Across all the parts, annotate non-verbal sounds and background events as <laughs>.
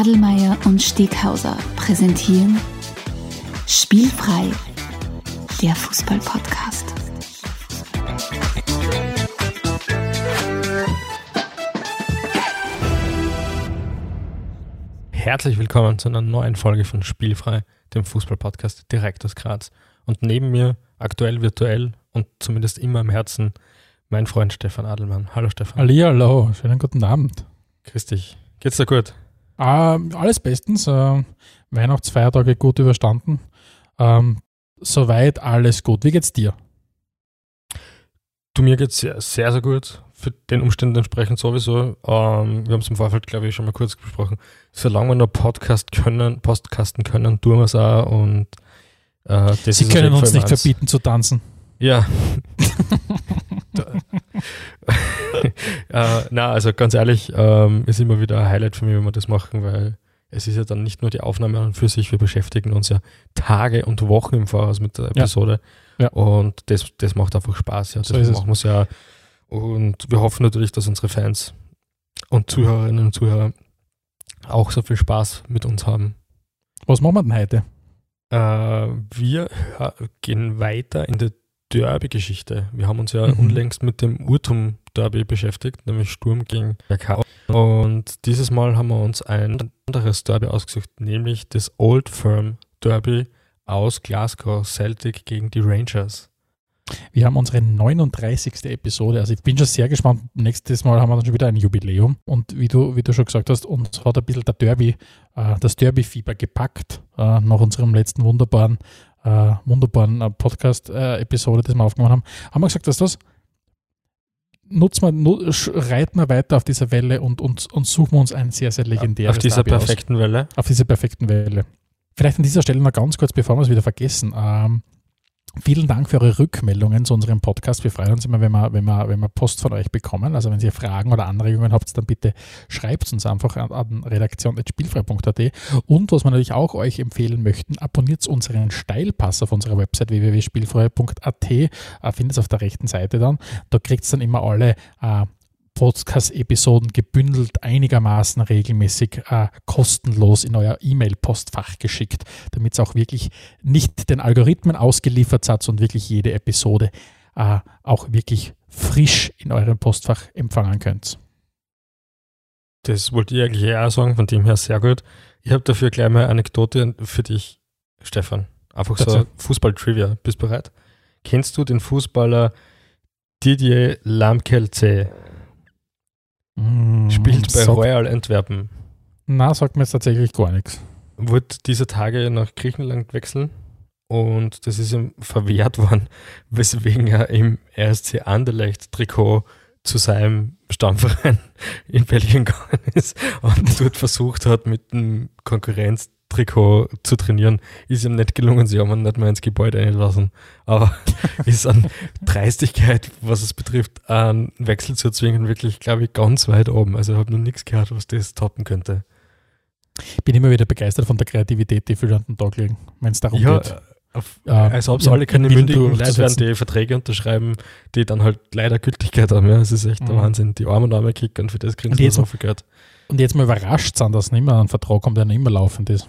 Adelmeier und Steghauser präsentieren Spielfrei, der Fußball-Podcast. Herzlich willkommen zu einer neuen Folge von Spielfrei, dem Fußball-Podcast direkt aus Graz. Und neben mir, aktuell virtuell und zumindest immer im Herzen, mein Freund Stefan Adelmann. Hallo Stefan. Hallo, schönen guten Abend. Grüß dich. Geht's dir gut? Ähm, alles bestens. Äh, Weihnachtsfeiertage gut überstanden. Ähm, soweit alles gut. Wie geht's dir? Du, mir geht's sehr, sehr, sehr gut. Für den Umständen entsprechend sowieso. Ähm, wir haben es im Vorfeld, glaube ich, schon mal kurz besprochen. Solange wir noch Podcast können, Postkasten können, tun wir es auch. Und, äh, Sie können uns nicht eins. verbieten zu tanzen. Ja. <laughs> <laughs> äh, na, also ganz ehrlich, ähm, ist immer wieder ein Highlight für mich, wenn wir das machen, weil es ist ja dann nicht nur die Aufnahme an und für sich, wir beschäftigen uns ja Tage und Wochen im Voraus mit der Episode. Ja. Ja. Und das, das macht einfach Spaß. Ja. Das so machen wir es ja. Und wir hoffen natürlich, dass unsere Fans und Zuhörerinnen und Zuhörer auch so viel Spaß mit uns haben. Was machen wir denn heute? Äh, wir gehen weiter in der Derby-Geschichte. Wir haben uns ja mhm. unlängst mit dem Urtum-Derby beschäftigt, nämlich Sturm gegen RK. Und dieses Mal haben wir uns ein anderes Derby ausgesucht, nämlich das Old Firm Derby aus Glasgow Celtic gegen die Rangers. Wir haben unsere 39. Episode. Also ich bin schon sehr gespannt. Nächstes Mal haben wir dann schon wieder ein Jubiläum. Und wie du, wie du schon gesagt hast, uns hat ein bisschen der Derby, äh, das Derby-Fieber gepackt äh, nach unserem letzten wunderbaren äh, wunderbaren äh, Podcast-Episode, die wir aufgenommen haben, haben wir gesagt, dass das nutzen wir, reiten wir weiter auf dieser Welle und, und, und suchen wir uns ein sehr, sehr legendäres Auf dieser Derby perfekten aus. Welle? Auf dieser perfekten Welle. Vielleicht an dieser Stelle noch ganz kurz, bevor wir es wieder vergessen. Ähm, Vielen Dank für eure Rückmeldungen zu unserem Podcast. Wir freuen uns immer, wenn wir, wenn wir, wenn wir Post von euch bekommen. Also wenn ihr Fragen oder Anregungen habt, dann bitte schreibt uns einfach an, an redaktion.spielfrei.at. Und was wir natürlich auch euch empfehlen möchten, abonniert unseren Steilpass auf unserer Website www.spielfrei.at. Äh, findet es auf der rechten Seite dann. Da kriegt es dann immer alle äh, Podcast-Episoden gebündelt einigermaßen regelmäßig äh, kostenlos in euer E-Mail-Postfach geschickt, damit es auch wirklich nicht den Algorithmen ausgeliefert hat, sondern wirklich jede Episode äh, auch wirklich frisch in eurem Postfach empfangen könnt. Das wollte ich eigentlich auch sagen, von dem her sehr gut. Ich habe dafür gleich mal eine Anekdote für dich, Stefan. Einfach so Fußball-Trivia. Bist du bereit? Kennst du den Fußballer Didier Lamkelze? Spielt bei Royal Antwerpen. Na, sagt mir jetzt tatsächlich gar nichts. Wurde diese Tage nach Griechenland wechseln und das ist ihm verwehrt worden, <laughs> weswegen er im RSC Anderlecht Trikot zu seinem Stammverein <laughs> in Belgien gegangen ist und dort versucht hat, mit dem Konkurrenz Trikot zu trainieren. Ist ihm nicht gelungen, sie haben ihn nicht mehr ins Gebäude einlassen. Aber <laughs> ist an Dreistigkeit, was es betrifft, einen Wechsel zu erzwingen, wirklich, glaube ich, ganz weit oben. Also ich habe noch nichts gehört, was das toppen könnte. Ich bin immer wieder begeistert von der Kreativität, die viele an den Tag legen, wenn es darum ja, geht. Auf, äh, also ob es alle keine mündigen Leute werden, die Verträge unterschreiben, die dann halt leider Gültigkeit haben. Ja, es ist echt mhm. der Wahnsinn. Die armen arme Kicker und für das kriegen sie so viel Geld. Und jetzt mal überrascht sind, dass nicht mehr ein Vertrag kommt, der nicht mehr laufend ist.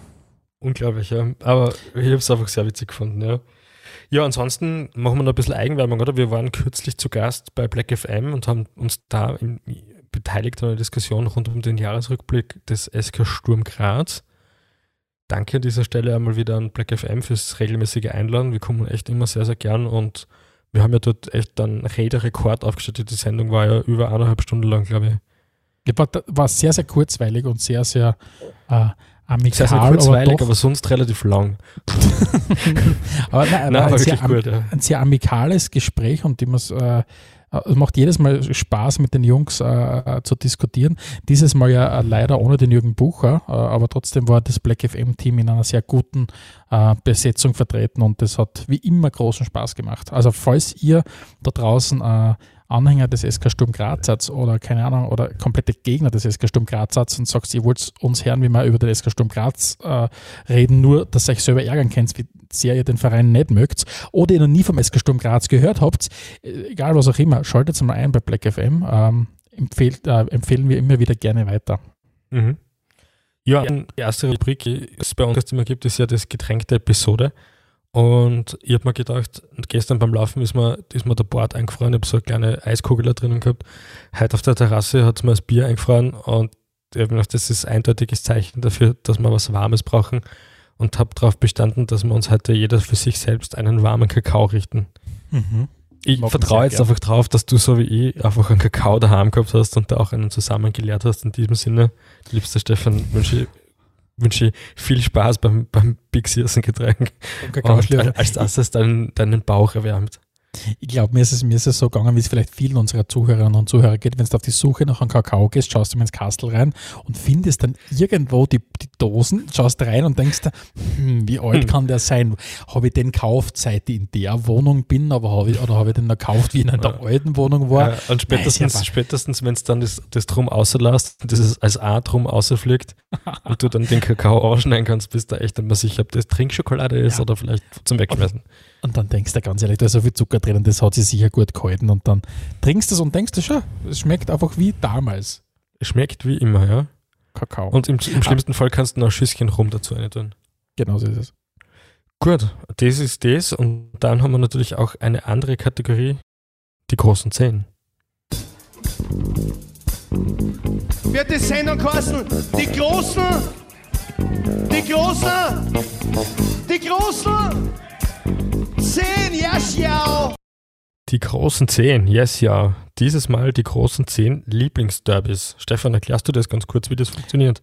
Unglaublich, ja. Aber ich habe es einfach sehr witzig gefunden, ja. Ja, ansonsten machen wir noch ein bisschen Eigenwerbung, oder? Wir waren kürzlich zu Gast bei Black FM und haben uns da in, beteiligt an einer Diskussion rund um den Jahresrückblick des SK Sturm Graz. Danke an dieser Stelle einmal wieder an Black FM fürs regelmäßige Einladen. Wir kommen echt immer sehr, sehr gern und wir haben ja dort echt dann Rederekord aufgestellt. Die Sendung war ja über eineinhalb Stunden lang, glaube ich. War, war sehr, sehr kurzweilig und sehr, sehr äh, amikal. Sehr, sehr kurzweilig, aber, aber sonst relativ lang. <laughs> aber nein, nein, ein, sehr, gut, ja. ein sehr amikales Gespräch und es äh, macht jedes Mal Spaß, mit den Jungs äh, äh, zu diskutieren. Dieses Mal ja äh, leider ohne den Jürgen Bucher, äh, aber trotzdem war das Black FM-Team in einer sehr guten äh, Besetzung vertreten und das hat wie immer großen Spaß gemacht. Also falls ihr da draußen äh, Anhänger des SK Sturm Graz oder keine Ahnung, oder komplette Gegner des SK Sturm Graz und sagst, ihr wollt uns hören, wie wir über den SK Sturm Graz äh, reden, nur dass ihr euch selber ärgern könnt, wie sehr ihr den Verein nicht mögt, oder ihr noch nie vom SK Sturm Graz gehört habt, egal was auch immer, schaltet mal ein bei Black FM. Ähm, empfehlt, äh, empfehlen wir immer wieder gerne weiter. Mhm. Ja, die erste Rubrik, die es bei uns immer gibt, ist ja das Getränk der Episode. Und ich habe mir gedacht, gestern beim Laufen ist mir, ist mir der Bord eingefroren, ich habe so eine kleine Eiskugel da drinnen gehabt. Heute auf der Terrasse hat es mir das Bier eingefroren und ich habe mir gedacht, das ist ein eindeutiges Zeichen dafür, dass wir was Warmes brauchen und habe darauf bestanden, dass wir uns heute jeder für sich selbst einen warmen Kakao richten. Mhm. Ich Mag vertraue jetzt gern. einfach drauf, dass du so wie ich einfach einen Kakao daheim gehabt hast und da auch einen zusammen geleert hast. In diesem Sinne, liebster Stefan, wünsche ich, wünsche ich viel Spaß beim, beim Big Season Getränk und Kakaoschlürfen. als erstes deinen, deinen Bauch erwärmt. Ich glaube, mir ist, es, mir ist es so gegangen, wie es vielleicht vielen unserer Zuhörerinnen und Zuhörer geht, wenn du auf die Suche nach einem Kakao gehst, schaust du mal ins Kastel rein und findest dann irgendwo die, die Dosen, schaust rein und denkst, hm, wie alt Hm. kann der sein? Habe ich den gekauft, seit ich in der Wohnung bin, aber habe ich, oder habe ich den noch gekauft, wie ich in der alten Wohnung war? Ja, und spätestens, ja, spätestens wenn es dann das, das Drum rauslässt, das als A drum rausfliegt <laughs> und du dann den Kakao ausschneiden kannst, bist du echt immer sicher, ob das Trinkschokolade ist Ja. oder vielleicht zum Wegschmeißen. Und dann denkst du ganz ehrlich, da ist so viel Zucker drin, das hat sich sicher gut gehalten. Und dann trinkst du es und denkst du schon, es schmeckt einfach wie damals Schmeckt wie immer, ja. Kakao. Und im, im schlimmsten Fall kannst du noch ein Schüsschen rum dazu rein tun. genau so ist es. Gut, das ist das. Und dann haben wir natürlich auch eine andere Kategorie, die großen Zehn. wird die Sendung kosten. Die Großen, die Großen, die Großen, zehn, ja, schau. Die großen Zehn, yes, ja. Dieses Mal die großen Zehn Lieblingsderbys. Stefan, erklärst du das ganz kurz, wie das funktioniert?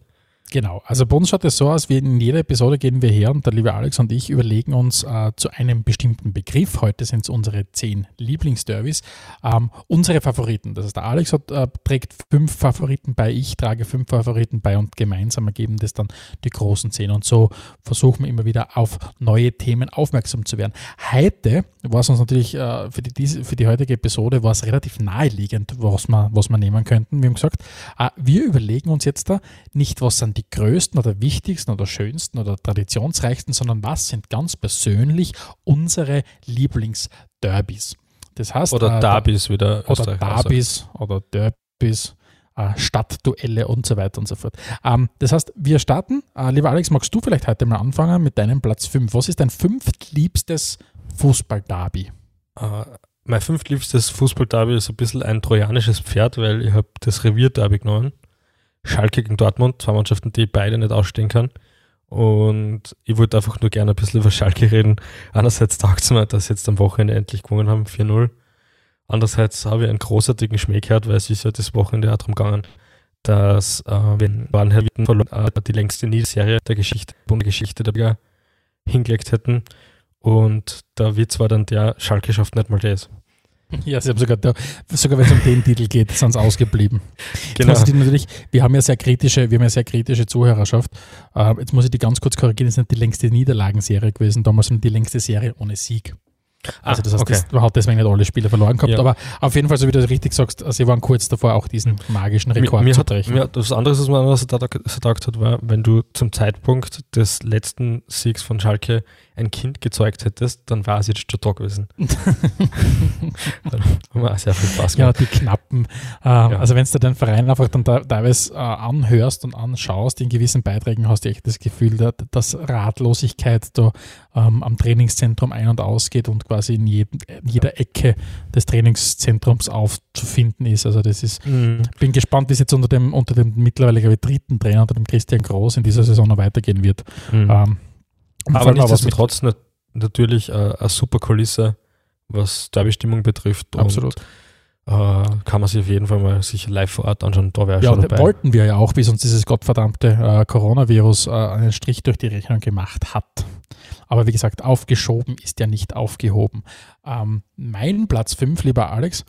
Genau, also bei uns schaut es so aus, wie in jeder Episode gehen wir her und der liebe Alex und ich überlegen uns äh, zu einem bestimmten Begriff, heute sind es unsere zehn Lieblingsderbys, ähm, unsere Favoriten. Das heißt, der Alex hat, äh, trägt fünf Favoriten bei, ich trage fünf Favoriten bei und gemeinsam ergeben das dann die großen zehn. Und so versuchen wir immer wieder auf neue Themen aufmerksam zu werden. Heute war es uns natürlich äh, für, die, diese, für die heutige Episode war es relativ naheliegend, was wir, was wir nehmen könnten. Wir haben gesagt, äh, wir überlegen uns jetzt da nicht, was sind die größten oder wichtigsten oder schönsten oder traditionsreichsten, sondern was sind ganz persönlich unsere Lieblingsderbys. Das heißt, Oder äh, Derbys wieder oder. Derbys oder Derbys, äh, Stadtduelle und so weiter und so fort. Ähm, das heißt, wir starten. Äh, lieber Alex, magst du vielleicht heute mal anfangen mit deinem Platz 5? Was ist dein fünftliebstes Fußball-Derby? Äh, mein fünftliebstes Fußball-Derby ist ein bisschen ein trojanisches Pferd, weil ich habe das Revier-Derby genommen. Schalke gegen Dortmund, zwei Mannschaften, die beide nicht ausstehen kann. Und ich wollte einfach nur gerne ein bisschen über Schalke reden. Einerseits taugt es mir, dass sie jetzt am Wochenende endlich gewonnen haben, 4-0. Andererseits habe ich einen großartigen Schmäh gehört, weil es ist ja das Wochenende auch darum gegangen, dass äh, wenn Baden Witten verloren, äh, die längste Niederserie der Geschichte, Bundesgeschichte der Liga hingelegt hätten. Und da wird zwar dann der Schalke schafft nicht mal das. Ja, sie haben sogar, da, sogar wenn es um den Titel geht, sind sie ausgeblieben. Genau. Das ist natürlich, wir haben ja sehr kritische, wir haben ja sehr kritische Zuhörerschaft. Äh, jetzt muss ich die ganz kurz korrigieren, das ist nicht die längste Niederlagenserie gewesen, damals sondern die längste Serie ohne Sieg. Also das heißt, okay. das, man hat deswegen nicht alle Spiele verloren gehabt, Ja. aber auf jeden Fall, so wie du richtig sagst, sie waren kurz davor, auch diesen magischen Rekord mir, mir zu brechen. mir hat was anderes, was man anders gesagt hat, war, wenn du zum Zeitpunkt des letzten Siegs von Schalke ein Kind gezeugt hättest, dann war es jetzt schon da gewesen. <laughs> dann haben wir auch sehr viel Spaß Ja, gemacht. die knappen. Äh, Also wenn du den Verein einfach dann da, teilweise äh, anhörst und anschaust, in gewissen Beiträgen hast du echt das Gefühl, da, dass Ratlosigkeit da ähm, am Trainingszentrum ein- und ausgeht und quasi in, jedem, in jeder Ecke des Trainingszentrums aufzufinden ist. Also das ist, Mhm. bin gespannt, wie es jetzt unter dem, unter dem mittlerweile ich, dritten Trainer, unter dem Christian Groß in dieser Saison noch weitergehen wird. Mhm. Ähm, Aber nichtsdestotrotz nat natürlich äh, eine super Kulisse, was Derby-Stimmung betrifft. Und, Absolut. Äh, kann man sich auf jeden Fall mal sicher live vor Ort anschauen. Da wäre Ja, schon und dabei. wollten wir ja auch, bis uns dieses gottverdammte äh, Coronavirus äh, einen Strich durch die Rechnung gemacht hat. Aber wie gesagt, aufgeschoben ist ja nicht aufgehoben. Ähm, mein Platz 5, lieber Alex,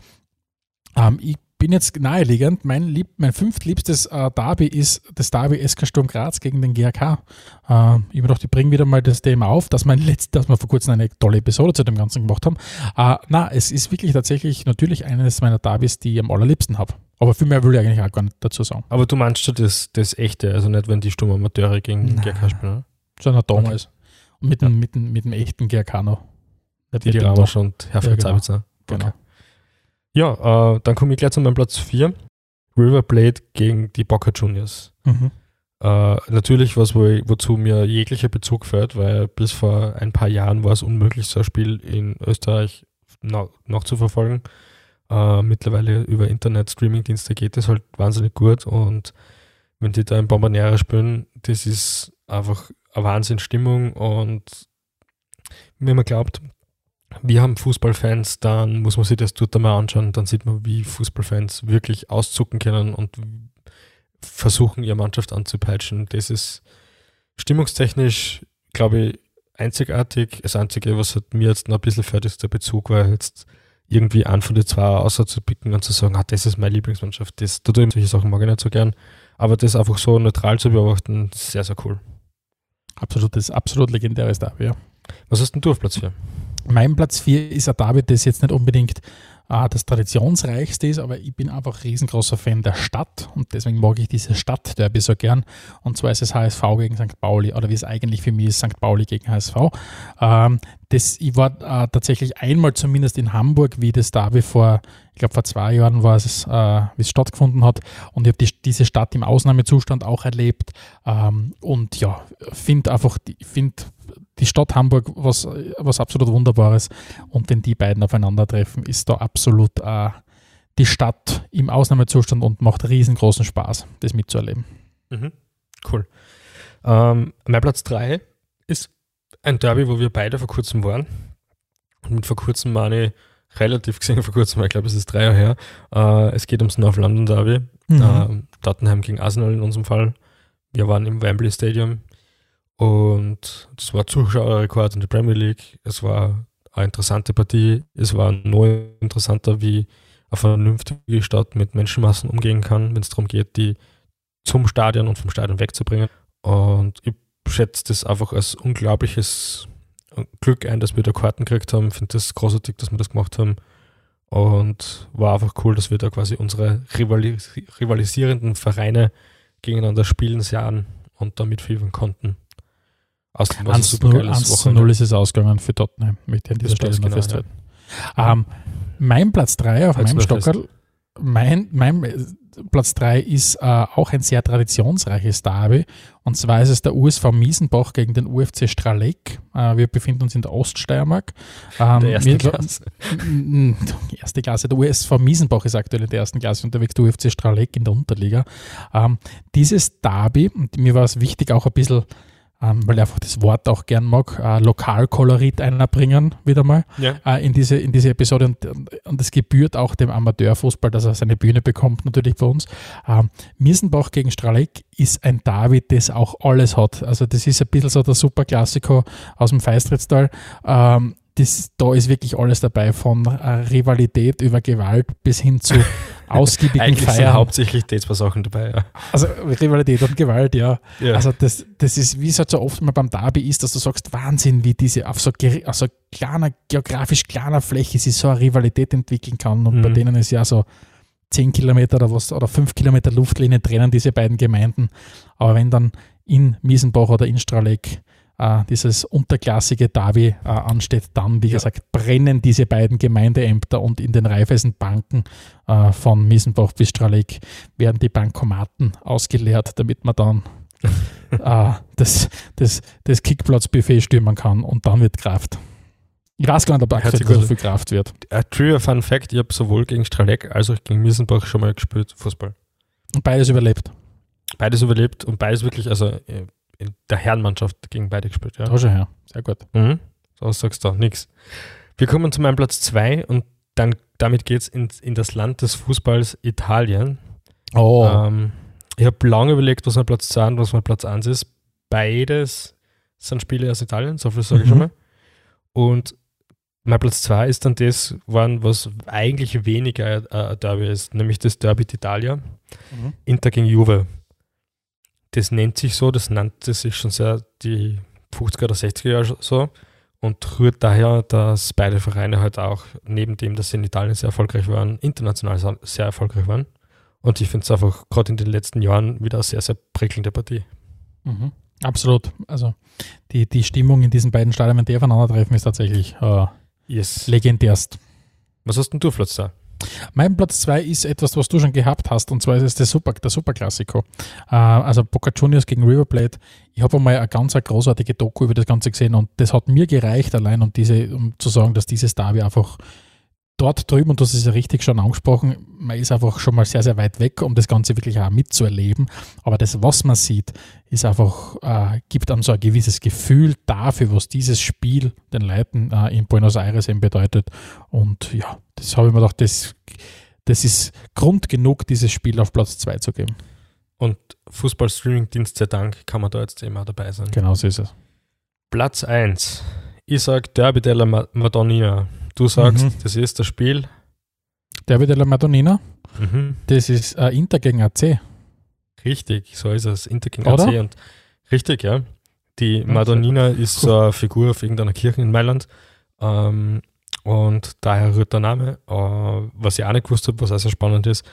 ähm, ich bin jetzt naheliegend, mein, lieb, mein fünftliebstes äh, Derby ist das Derby SK Sturm Graz gegen den GRK. Äh, ich habe mir gedacht, ich bringe wieder mal das Thema auf, dass, mein letzt, dass wir vor kurzem eine tolle Episode zu dem Ganzen gemacht haben. Äh, na, es ist wirklich tatsächlich natürlich eines meiner Derbys, die ich am allerliebsten habe. Aber viel mehr will ich eigentlich auch gar nicht dazu sagen. Aber du meinst schon das, das Echte, also nicht, wenn die Sturmamateure gegen Nein. GK spielen, oder? sondern damals. Und mit, dem, mit, dem, mit dem echten GRK noch. Nicht Die noch. und Herr Ja, genau. Zabitzer. Genau. Okay. Ja, äh, dann komme ich gleich zu meinem Platz 4. River Plate gegen die Boca Juniors. Mhm. Äh, natürlich was, wo ich, wozu mir jeglicher Bezug fällt, weil bis vor ein paar Jahren war es unmöglich, so ein Spiel in Österreich noch, noch zu verfolgen. Äh, mittlerweile über Internet-Streaming-Dienste geht es halt wahnsinnig gut und wenn die da in Bombonera spielen, das ist einfach eine Wahnsinnsstimmung und wenn man glaubt, wir haben Fußballfans, dann muss man sich das dort einmal anschauen, dann sieht man, wie Fußballfans wirklich auszucken können und versuchen, ihre Mannschaft anzupeitschen. Das ist stimmungstechnisch, glaube ich, einzigartig. Das Einzige, was hat mir jetzt noch ein bisschen fährt, ist der Bezug, weil jetzt irgendwie einen von den zwei außer zu picken und zu sagen, ah, das ist meine Lieblingsmannschaft, das tut solche Sachen mag ich nicht so gern. Aber das einfach so neutral zu beobachten, sehr, sehr cool. Absolutes, absolut legendäres Derby, ja. Was hast denn du auf Platz 4? Mein Platz 4 ist ein Derby, das jetzt nicht unbedingt äh, das traditionsreichste ist, aber ich bin einfach riesengroßer Fan der Stadt und deswegen mag ich diese Stadtderby so gern. Und zwar ist es HSV gegen St. Pauli oder wie es eigentlich für mich ist, St. Pauli gegen HSV. Ähm, das, ich war äh, tatsächlich einmal zumindest in Hamburg, wie das Derby vor, ich glaube vor zwei Jahren war es, äh, wie es stattgefunden hat. Und ich habe die, diese Stadt im Ausnahmezustand auch erlebt. Ähm, und ja, finde einfach, finde die Stadt Hamburg was, was absolut Wunderbares. Und wenn die beiden aufeinandertreffen, ist da absolut äh, die Stadt im Ausnahmezustand und macht riesengroßen Spaß, das mitzuerleben. Mhm. Cool. Ähm, mein Platz 3 ist ein Derby, wo wir beide vor kurzem waren. Und mit vor kurzem meine ich relativ gesehen vor kurzem, ich glaube, es ist drei Jahre her. Äh, es geht ums North London Derby. Mhm. Äh, Tottenham gegen Arsenal in unserem Fall. Wir waren im Wembley Stadium und das war Zuschauerrekord in der Premier League. Es war eine interessante Partie. Es war noch interessanter, wie eine vernünftige Stadt mit Menschenmassen umgehen kann, wenn es darum geht, die zum Stadion und vom Stadion wegzubringen. Und ich schätze das einfach als unglaubliches Glück ein, dass wir da Karten gekriegt haben. Ich finde das großartig, dass wir das gemacht haben. Und war einfach cool, dass wir da quasi unsere rivalis rivalisierenden Vereine gegeneinander spielen sahen und damit fiebern konnten. 1 zu 0, 1 zu 0 ist es ausgegangen für Tottenham, möchte ich an dieser Stelle noch genau, festhalten. Ja. Ähm, mein Platz 3 auf Halt's meinem Stockerl, mein, mein Platz 3 ist äh, auch ein sehr traditionsreiches Derby. Und zwar ist es der USV Miesenbach gegen den UFC Straleck. Äh, wir befinden uns in der Oststeiermark. Ähm, der erste Klasse. <laughs> erste Klasse. Der USV Miesenbach ist aktuell in der ersten Klasse unterwegs, der UFC Straleck in der Unterliga. Ähm, dieses Derby, und mir war es wichtig, auch ein bisschen ähm, weil ich einfach das Wort auch gern mag, äh, Lokalkolorit einbringen, wieder mal ja. äh, in, diese, in diese Episode. Und, und es gebührt auch dem Amateurfußball, dass er seine Bühne bekommt, natürlich bei uns. Ähm, Miesenbach gegen Straleck ist ein David, das auch alles hat. Also das ist ein bisschen so der Superklassiker aus dem Feistrittstal. Ähm, das, da ist wirklich alles dabei, von äh, Rivalität über Gewalt bis hin zu <laughs> ausgiebigen Eigentlich Feiern. sind hauptsächlich Sachen dabei, ja. Also Rivalität und Gewalt, ja. ja. Also das, das ist, wie es halt so oft mal beim Derby ist, dass du sagst, Wahnsinn, wie diese auf so also kleiner, geografisch kleiner Fläche sich so eine Rivalität entwickeln kann. Und mhm. bei denen ist ja so 10 Kilometer oder was oder 5 Kilometer Luftlinie trennen diese beiden Gemeinden. Aber wenn dann in Miesenbach oder in Straleck äh, dieses unterklassige Davi äh, ansteht, dann, wie ja. gesagt, brennen diese beiden Gemeindeämter und in den Raiffeisenbanken äh, von Miesenbach bis Straleck werden die Bankomaten ausgeleert, damit man dann <laughs> äh, das, das, das Kickplatzbuffet stürmen kann und dann wird Kraft. Ich weiß gar nicht, ob aktuell so viel Kraft wird. Ein True Fun Fact: Ich habe sowohl gegen Straleck als auch gegen Miesenbach schon mal gespielt, Fußball. Und beides überlebt. Beides überlebt und beides wirklich, also äh, in der Herrenmannschaft gegen beide gespielt. Ja. Da schon her. Sehr gut. Mhm. So sagst du nichts. Wir kommen zu meinem Platz 2 und dann damit geht es in, in das Land des Fußballs Italien. Oh. Ähm, ich habe lange überlegt, was mein Platz 2 und was mein Platz 1 ist. Beides sind Spiele aus Italien, so viel sage ich mhm. schon mal. Und mein Platz 2 ist dann das, was eigentlich weniger äh, Derby ist, nämlich das Derby d'Italia. Mhm. Inter gegen Juve das nennt sich so, das nannte sich schon sehr die 50er oder 60er Jahre so und rührt daher, dass beide Vereine halt auch, neben dem, dass sie in Italien sehr erfolgreich waren, international sehr erfolgreich waren. Und ich finde es einfach gerade in den letzten Jahren wieder eine sehr, sehr prickelnde Partie. Mhm. Absolut. Also die, die Stimmung in diesen beiden Stadien, wenn die aufeinandertreffen, ist tatsächlich äh, yes. legendärst. Was hast denn du, Platz da? Mein Platz 2 ist etwas, was du schon gehabt hast, und zwar ist es der Super, der Superklassiko. Äh, also Boca Juniors gegen River Plate. Ich habe einmal eine ganz eine großartige Doku über das Ganze gesehen und das hat mir gereicht, allein um diese, um zu sagen, dass dieses Derby einfach dort drüben, und das ist ja richtig schon angesprochen, man ist einfach schon mal sehr, sehr weit weg, um das Ganze wirklich auch mitzuerleben. Aber das, was man sieht, ist einfach, äh, gibt einem so ein gewisses Gefühl dafür, was dieses Spiel den Leuten äh, in Buenos Aires eben bedeutet. Und ja, das habe ich mir gedacht, das, das ist Grund genug, dieses Spiel auf Platz 2 zu geben. Und Fußball-Streaming-Dienst sei Dank kann man da jetzt immer dabei sein. Genau so ist es. Platz 1. Ich sage Derby della Madonnina. Du sagst, Mhm. das ist das Spiel. Derby della Madonnina, Mhm. das ist äh, Inter gegen AC. Richtig, so ist es. Inter gegen Oder? AC. Und richtig, ja. Die Madonnina ist so eine Figur auf irgendeiner Kirche in Mailand. Ähm, und daher rührt der Name. Äh, was ich auch nicht gewusst habe, was auch sehr spannend ist,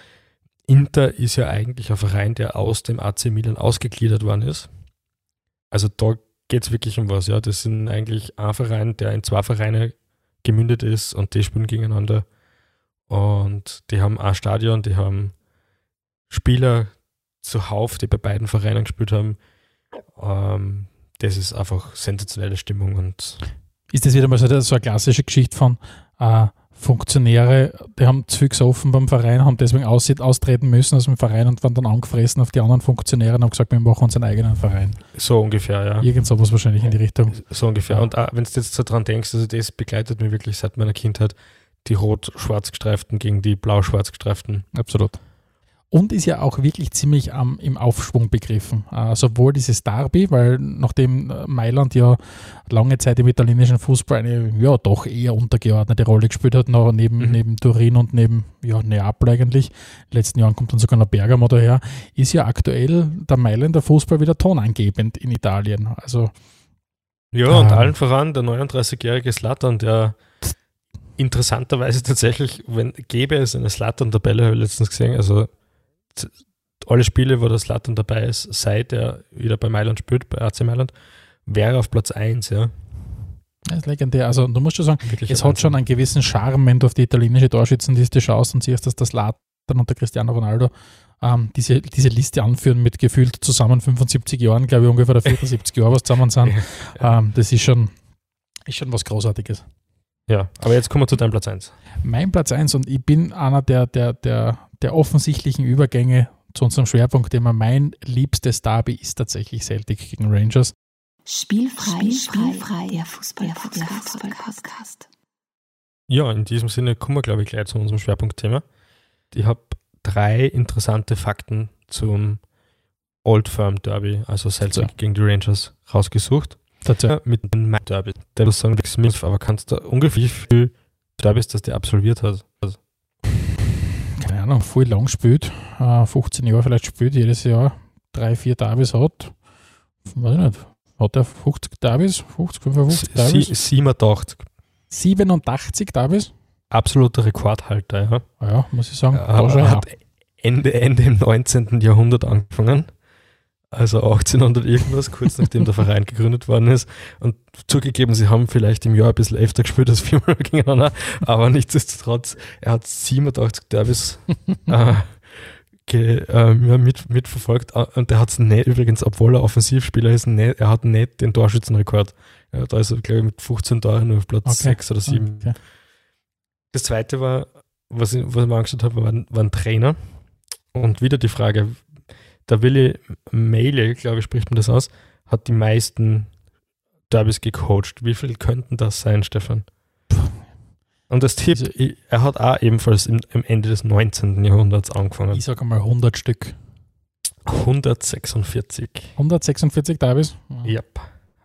Inter ist ja eigentlich ein Verein, der aus dem AC Milan ausgegliedert worden ist. Also da geht es wirklich um was, ja. Das sind eigentlich ein Verein, der in zwei Vereine gemündet ist und die spielen gegeneinander. Und die haben ein Stadion, die haben Spieler zuhauf, die bei beiden Vereinen gespielt haben. Ähm, das ist einfach sensationelle Stimmung und Ist das wieder mal so, so eine klassische Geschichte von äh, Funktionäre, die haben zu viel gesoffen beim Verein, haben deswegen aus, austreten müssen aus dem Verein und waren dann angefressen auf die anderen Funktionäre und haben gesagt, wir machen unseren eigenen Verein. so ungefähr, ja. Irgend sowas wahrscheinlich in die Richtung. So ungefähr. Ja. Und auch, wenn du jetzt so dran denkst, also das begleitet mich wirklich seit meiner Kindheit, die rot-schwarz gestreiften gegen die blau-schwarz gestreiften. Absolut. Und ist ja auch wirklich ziemlich am im Aufschwung begriffen. Äh, sowohl dieses Derby, weil nachdem äh, Mailand ja lange Zeit im italienischen Fußball eine ja doch eher untergeordnete Rolle gespielt hat, noch neben, Mhm. neben Turin und neben ja, Neapel eigentlich. In den letzten Jahren kommt dann sogar noch Bergamo daher. Ist ja aktuell der Mailänder Fußball wieder tonangebend in Italien. Also Ja, und Ah. allen voran der 39-jährige Slattern, der interessanterweise tatsächlich, wenn gäbe es eine Slattern-Tabelle, habe ich letztens gesehen, also z- alle Spiele, wo der Slattern dabei ist, seit er wieder bei Mailand spielt, bei AC Mailand, wäre auf Platz 1, ja. das ist legendär. Also du musst schon sagen, Wirklich es hat schon einen gewissen Charme, wenn du auf die italienische Torschützenliste schaust und siehst, dass das Latan und der Cristiano Ronaldo ähm, diese, diese Liste anführen mit gefühlt zusammen 75 Jahren, glaube ich, ungefähr der 74 Jahre, was zusammen sind. <laughs> Ähm, das ist schon, ist schon was Großartiges. Ja, aber jetzt kommen wir zu deinem Platz 1. Mein Platz 1 und ich bin einer der, der, der, der offensichtlichen Übergänge zu unserem Schwerpunktthema. Mein liebstes Derby ist tatsächlich Celtic gegen Rangers. Spielfrei, spielfrei, der Fußball-Podcast. Ja, in diesem Sinne kommen wir, glaube ich, gleich zu unserem Schwerpunktthema. Ich habe drei interessante Fakten zum Old Firm Derby, also Celtic So. gegen die Rangers, rausgesucht. Dazu. Ja, mit dem Derby. Der muss sagen, aber kannst du ungefähr wie viel Derbys, das der absolviert hat? Also, Ahnung, voll lang spielt, äh, 15 Jahre vielleicht spielt, jedes Jahr drei, vier Derbys hat. Weiß ich nicht. Hat er 50 Derbys? 50, 55 sie, Derbys? 87. 87 Derbys? Absoluter Rekordhalter, ja. Ah Ja, muss ich sagen. Er schon, ja. hat Ende, Ende im 19. Jahrhundert angefangen. Also 1800 irgendwas, kurz nachdem der Verein gegründet worden ist. Und zugegeben, sie haben vielleicht im Jahr ein bisschen öfter gespielt als viermal <laughs> gegeneinander, aber nichtsdestotrotz, er hat 87 Derbys <laughs> äh, ge, äh, mit, mitverfolgt. Äh, Und der hat es nicht, übrigens, obwohl er Offensivspieler ist, nicht, er hat nicht den Torschützenrekord. Ja, da ist er, glaube ich, mit 15 Toren nur auf Platz Okay. 6 oder 7. Okay. Das zweite war, was ich, was ich mir angeschaut habe, war, war ein Trainer. Und wieder die Frage, der Willi Meile, glaube ich, spricht man das aus, hat die meisten Derbys gecoacht. Wie viel könnten das sein, Stefan? Und das Tipp, Also- ich- er hat auch ebenfalls im, im Ende des 19. Jahrhunderts angefangen. Ich sage mal 100 Stück. 146. 146 Derbys? Yep.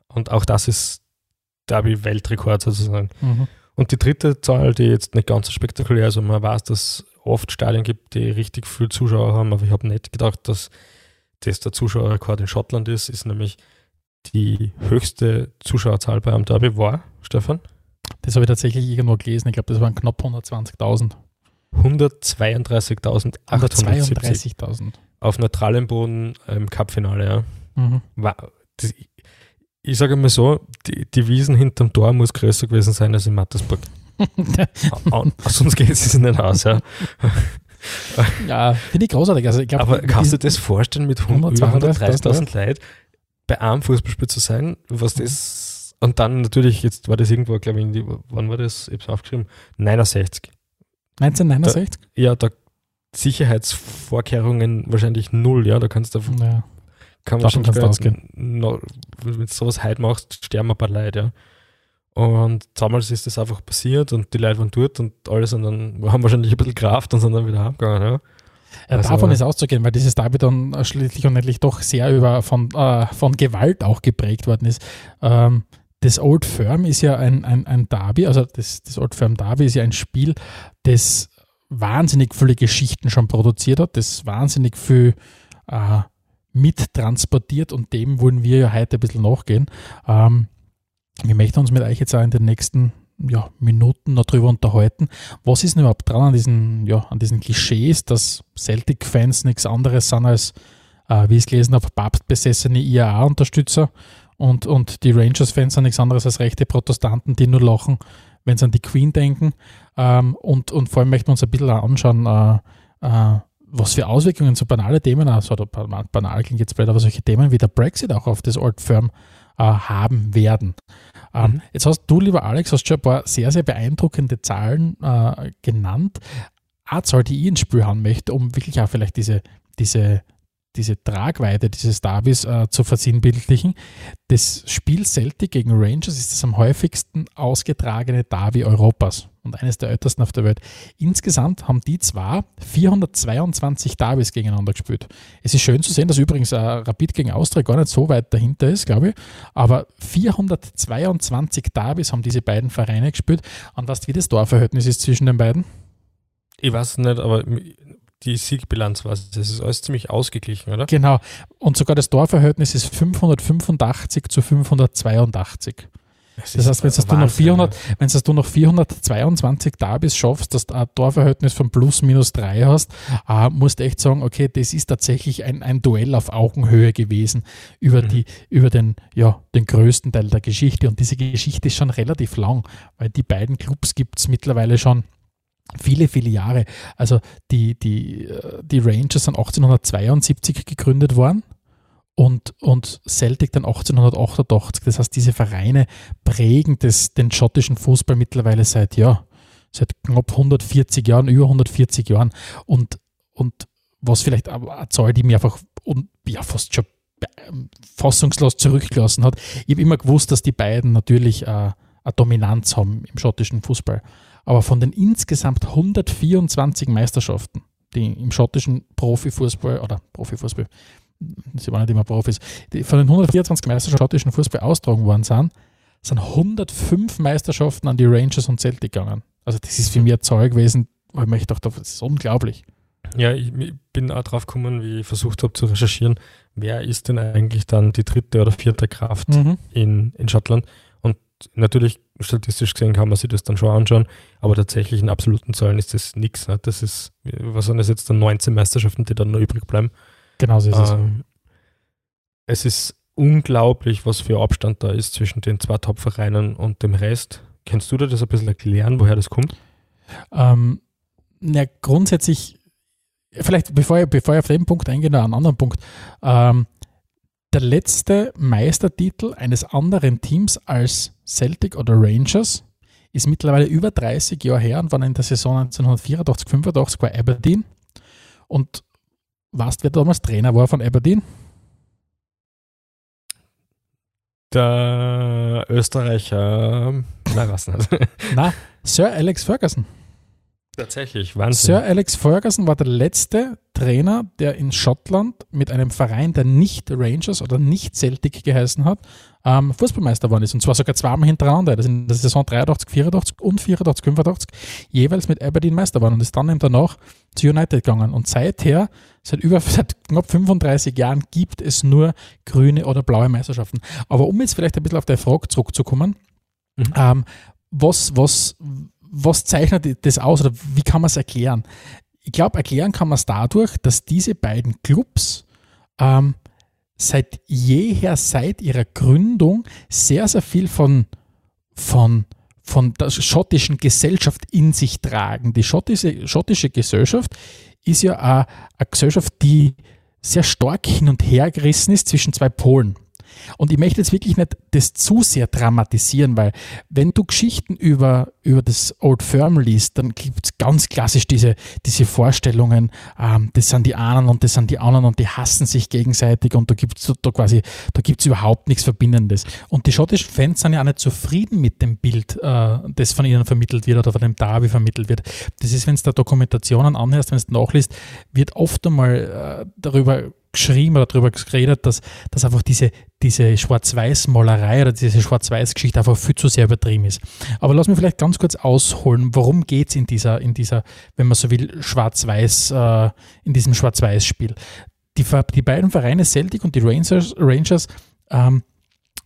Und auch das ist Derby-Weltrekord sozusagen. Mhm. Und die dritte Zahl, die jetzt nicht ganz so spektakulär ist, also man weiß, dass oft Stadien gibt, die richtig viel Zuschauer haben, aber ich habe nicht gedacht, dass das der Zuschauerrekord in Schottland ist, ist nämlich die höchste Zuschauerzahl bei einem Derby war, Stefan, Das habe ich tatsächlich irgendwo gelesen. Ich glaube, das waren knapp 120.000. 132.870 132.000. auf neutralem Boden im Cup-Finale. Ja. Mhm. War, das, ich sage mal so, die, die Wiesen hinterm Tor muss größer gewesen sein als in Mattersburg. Sonst geht es nicht aus, ja. Ja, finde ich großartig. Also ich glaub, Aber kannst du diesem- das vorstellen, mit 100, 100, 200, 130.000 Leuten bei einem Fußballspiel zu sein? Was das. Und dann natürlich, jetzt war das irgendwo, glaube ich, in die, wann war das? Ich habe es aufgeschrieben. 69. 1969? Ja, da Sicherheitsvorkehrungen wahrscheinlich null, ja. Da kannst du davon, Ja. kann man Davon schon kannst du später- no- wenn du sowas heute machst, sterben ein paar Leute, ja. Und damals ist das einfach passiert und die Leute waren dort und alle sind dann, haben wahrscheinlich ein bisschen Kraft und sind dann wieder heimgegangen, ja. Ja, Also- davon ist auszugehen, weil dieses Derby dann schließlich und endlich doch sehr über von, äh, von Gewalt auch geprägt worden ist. Ähm, das Old Firm ist ja ein, ein, ein Derby, also das, das Old Firm Derby ist ja ein Spiel, das wahnsinnig viele Geschichten schon produziert hat, das wahnsinnig viel äh, mittransportiert und dem wollen wir ja heute ein bisschen nachgehen. Ähm, wir möchten uns mit euch jetzt auch in den nächsten ja, Minuten noch drüber unterhalten. Was ist denn überhaupt dran an diesen, ja, an diesen Klischees, dass Celtic-Fans nichts anderes sind als, äh, wie ich es gelesen habe, papstbesessene IAA-Unterstützer und, und die Rangers-Fans sind nichts anderes als rechte Protestanten, die nur lachen, wenn sie an die Queen denken. Ähm, und, und vor allem möchten wir uns ein bisschen anschauen, äh, äh, was für Auswirkungen so banale Themen, also banal klingt jetzt blöd, aber solche Themen wie der Brexit auch auf das Old Firm äh, haben werden. Ähm, Mhm. Jetzt hast du, lieber Alex, hast schon ein paar sehr, sehr beeindruckende Zahlen äh, genannt. Eine Zahl, die ich ins Spiel haben möchte, um wirklich auch vielleicht diese, diese, diese Tragweite dieses Derbys äh, zu versinnbildlichen. Das Spiel Celtic gegen Rangers ist das am häufigsten ausgetragene Derby Europas und eines der ältesten auf der Welt. Insgesamt haben die zwar 422 Derbys gegeneinander gespielt. Es ist schön zu sehen, dass übrigens äh, Rapid gegen Austria gar nicht so weit dahinter ist, glaube ich. Aber 422 Derbys haben diese beiden Vereine gespielt. Und du, wie das Torverhältnis ist zwischen den beiden? Ich weiß nicht, aber die Siegbilanz war es. Das ist alles ziemlich ausgeglichen, oder? Genau. Und sogar das Torverhältnis ist 585 zu 582. Das heißt, wenn es du noch 400, wenn es du noch 422 Derbys schaffst, dass du ein Torverhältnis von plus minus 3 hast, äh, musst du echt sagen, okay, das ist tatsächlich ein, ein Duell auf Augenhöhe gewesen über, Mhm. die, über den, ja, den größten Teil der Geschichte. Und diese Geschichte ist schon relativ lang, weil die beiden Clubs gibt es mittlerweile schon viele, viele Jahre. Also die, die, äh, die Rangers sind 1872 gegründet worden und, und Celtic dann 1888. Das heißt, diese Vereine prägen das, den schottischen Fußball mittlerweile seit, ja, seit knapp 140 Jahren, über 140 Jahren. Und, und was vielleicht eine Zahl, die mir einfach un, ja, fast schon be- fassungslos zurückgelassen hat. Ich habe immer gewusst, dass die beiden natürlich äh, eine Dominanz haben im schottischen Fußball. Aber von den insgesamt 124 Meisterschaften, die im schottischen Profifußball oder Profifußball, sie waren nicht immer Profis, die von den 124 Meisterschaften schottischen Fußball austragen worden sind, sind 105 Meisterschaften an die Rangers und Celtic gegangen. Also das ist für mich eine Zahl gewesen, weil ich mir dachte, das ist unglaublich. Ja, ich, ich bin auch drauf gekommen, wie ich versucht habe zu recherchieren, wer ist denn eigentlich dann die dritte oder vierte Kraft Mhm. in, in Schottland. Natürlich, statistisch gesehen, kann man sich das dann schon anschauen, aber tatsächlich in absoluten Zahlen ist das nichts. Ne? Das ist, was sind das jetzt dann 19 Meisterschaften, die dann noch übrig bleiben. Genau so ist es. Ähm, es ist unglaublich, was für Abstand da ist zwischen den zwei Top-Vereinen und dem Rest. Kannst du dir das ein bisschen erklären, woher das kommt? Ähm, na, grundsätzlich, vielleicht bevor ich, bevor ich auf den Punkt eingehe, noch einen anderen Punkt. Ähm, der letzte Meistertitel eines anderen Teams als Celtic oder Rangers ist mittlerweile über 30 Jahre her und war in der Saison 1984, 85 war Aberdeen. Und weißt du, wer damals Trainer war von Aberdeen? Der Österreicher, nein, was nicht. <laughs> Na, Sir Alex Ferguson. Tatsächlich, Wahnsinn. Sir Alex Ferguson war der letzte Trainer, der in Schottland mit einem Verein, der nicht Rangers oder nicht Celtic geheißen hat, ähm, Fußballmeister geworden ist. Und zwar sogar zweimal hintereinander. Das in der Saison 83, 84 und 84, 85 jeweils mit Aberdeen Meister geworden und ist dann eben danach zu United gegangen. Und seither, seit über <laughs> seit knapp 35 Jahren, gibt es nur grüne oder blaue Meisterschaften. Aber um jetzt vielleicht ein bisschen auf die Frage zurückzukommen, Mhm. ähm, was, was, was zeichnet das aus oder wie kann man es erklären? Ich glaube, erklären kann man es dadurch, dass diese beiden Clubs ähm, seit jeher, seit ihrer Gründung, sehr, sehr viel von, von, von der schottischen Gesellschaft in sich tragen. Die schottische, schottische Gesellschaft ist ja eine, eine Gesellschaft, die sehr stark hin und her gerissen ist zwischen zwei Polen. Und ich möchte jetzt wirklich nicht das zu sehr dramatisieren, weil wenn du Geschichten über, über das Old Firm liest, dann gibt es ganz klassisch diese, diese Vorstellungen, ähm, das sind die einen und das sind die anderen und die hassen sich gegenseitig und da gibt es da quasi, da gibt's überhaupt nichts Verbindendes. Und die schottischen Fans sind ja auch nicht zufrieden mit dem Bild, äh, das von ihnen vermittelt wird oder von dem Derby vermittelt wird. Das ist, wenn es da Dokumentationen anhörst, wenn es nachliest, wird oft einmal äh, darüber geschrieben oder darüber geredet, dass, dass einfach diese, diese Schwarz-Weiß-Malerei oder diese Schwarz-Weiß-Geschichte einfach viel zu sehr übertrieben ist. Aber lass mich vielleicht ganz kurz ausholen, worum geht es in dieser, in dieser, wenn man so will, Schwarz-Weiß, äh, in diesem Schwarz-Weiß-Spiel. Die, die beiden Vereine Celtic und die Rangers, Rangers ähm,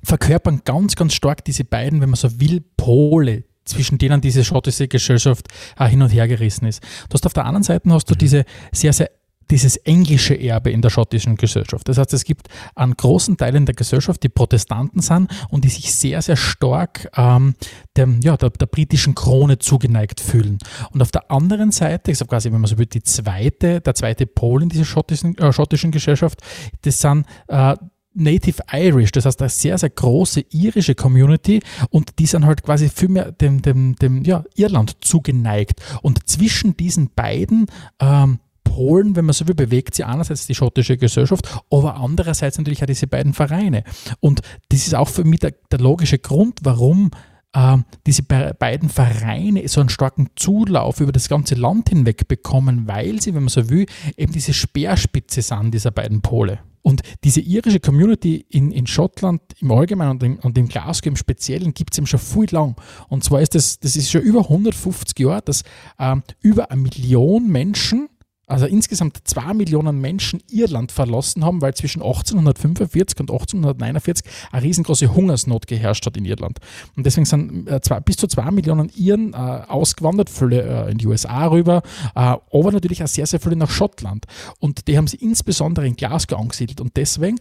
verkörpern ganz, ganz stark diese beiden, wenn man so will, Pole, zwischen denen diese schottische Gesellschaft äh, hin und her gerissen ist. Du hast auf der anderen Seite hast du diese sehr, sehr dieses englische Erbe in der schottischen Gesellschaft. Das heißt, es gibt einen großen Teil in der Gesellschaft, die Protestanten sind und die sich sehr, sehr stark ähm, dem, ja, der, der, britischen Krone zugeneigt fühlen. Und auf der anderen Seite, ich sage quasi, wenn man so will, die zweite, der zweite Pol in dieser schottischen, äh, schottischen Gesellschaft, das sind äh, Native Irish, das heißt eine sehr, sehr große irische Community und die sind halt quasi viel mehr dem, dem, dem ja, Irland zugeneigt. Und zwischen diesen beiden ähm, Polen, wenn man so will, bewegt sie einerseits die schottische Gesellschaft, aber andererseits natürlich auch diese beiden Vereine. Und das ist auch für mich der, der logische Grund, warum äh, diese be beiden Vereine so einen starken Zulauf über das ganze Land hinweg bekommen, weil sie, wenn man so will, eben diese Speerspitze sind dieser beiden Pole. Und diese irische Community in, in Schottland im Allgemeinen und, in, und in Glasgow im Speziellen gibt es eben schon viel lang. Und zwar ist das, das ist schon über 150 Jahre, dass ähm, über eine Million Menschen also insgesamt zwei Millionen Menschen Irland verlassen haben, weil zwischen 1845 und 1849 eine riesengroße Hungersnot geherrscht hat in Irland. Und deswegen sind äh, zwei, bis zu zwei Millionen Iren äh, ausgewandert, viele äh, in die USA rüber, äh, aber natürlich auch sehr, sehr viele nach Schottland. Und die haben sie insbesondere in Glasgow angesiedelt. Und deswegen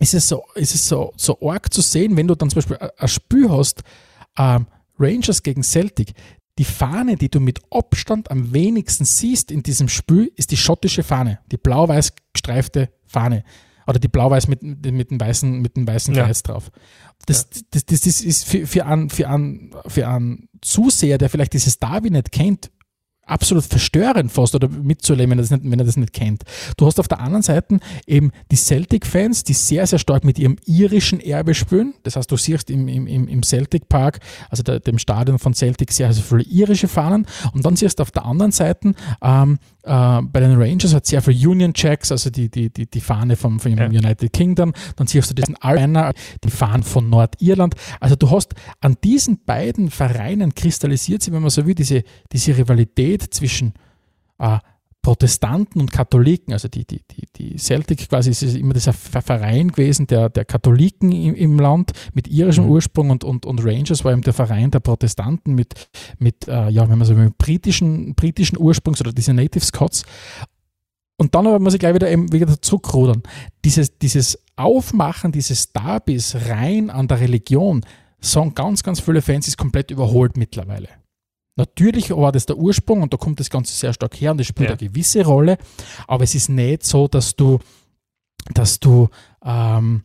ist es so, ist es so, so arg zu sehen, wenn du dann zum Beispiel ein Spiel hast, ähm, Rangers gegen Celtic, die Fahne, die du mit Abstand am wenigsten siehst in diesem Spiel, ist die schottische Fahne, die blau-weiß gestreifte Fahne. Oder die blau-weiß mit, mit dem weißen, mit dem weißen ja. Kreis drauf. Das, ja. das, das, das, ist für, für, einen, für, einen, für einen Zuseher, der vielleicht dieses Darby nicht kennt, absolut verstörend fast oder mitzuleben, wenn er, das nicht, wenn er das nicht kennt. Du hast auf der anderen Seite eben die Celtic-Fans, die sehr, sehr stark mit ihrem irischen Erbe spielen. Das heißt, du siehst im, im, im Celtic Park, also der, dem Stadion von Celtic, sehr, sehr viele irische Fahnen. Und dann siehst du auf der anderen Seite ähm, äh, bei den Rangers hat sehr viel Union Jacks, also die, die, die, die Fahne vom, vom ja. United Kingdom. Dann siehst du diesen Albanner, die Fahnen von Nordirland. Also du hast an diesen beiden Vereinen kristallisiert sich, wenn man so will, diese, diese Rivalität zwischen äh, Protestanten und Katholiken, also die, die, die, die Celtic quasi ist immer dieser Verein gewesen der, der Katholiken im, im Land mit irischem mhm. Ursprung und, und, und Rangers war eben der Verein der Protestanten mit, mit äh, ja, wenn man so mit britischen, britischen Ursprungs oder diese Native Scots. Und dann aber muss ich gleich wieder eben wieder zurückrudern. Dieses, dieses Aufmachen dieses Derbys rein an der Religion, sagen ganz, ganz viele Fans, ist komplett überholt mittlerweile. Natürlich war das der Ursprung und da kommt das Ganze sehr stark her und das spielt ja. eine gewisse Rolle, aber es ist nicht so, dass du, dass du, ähm,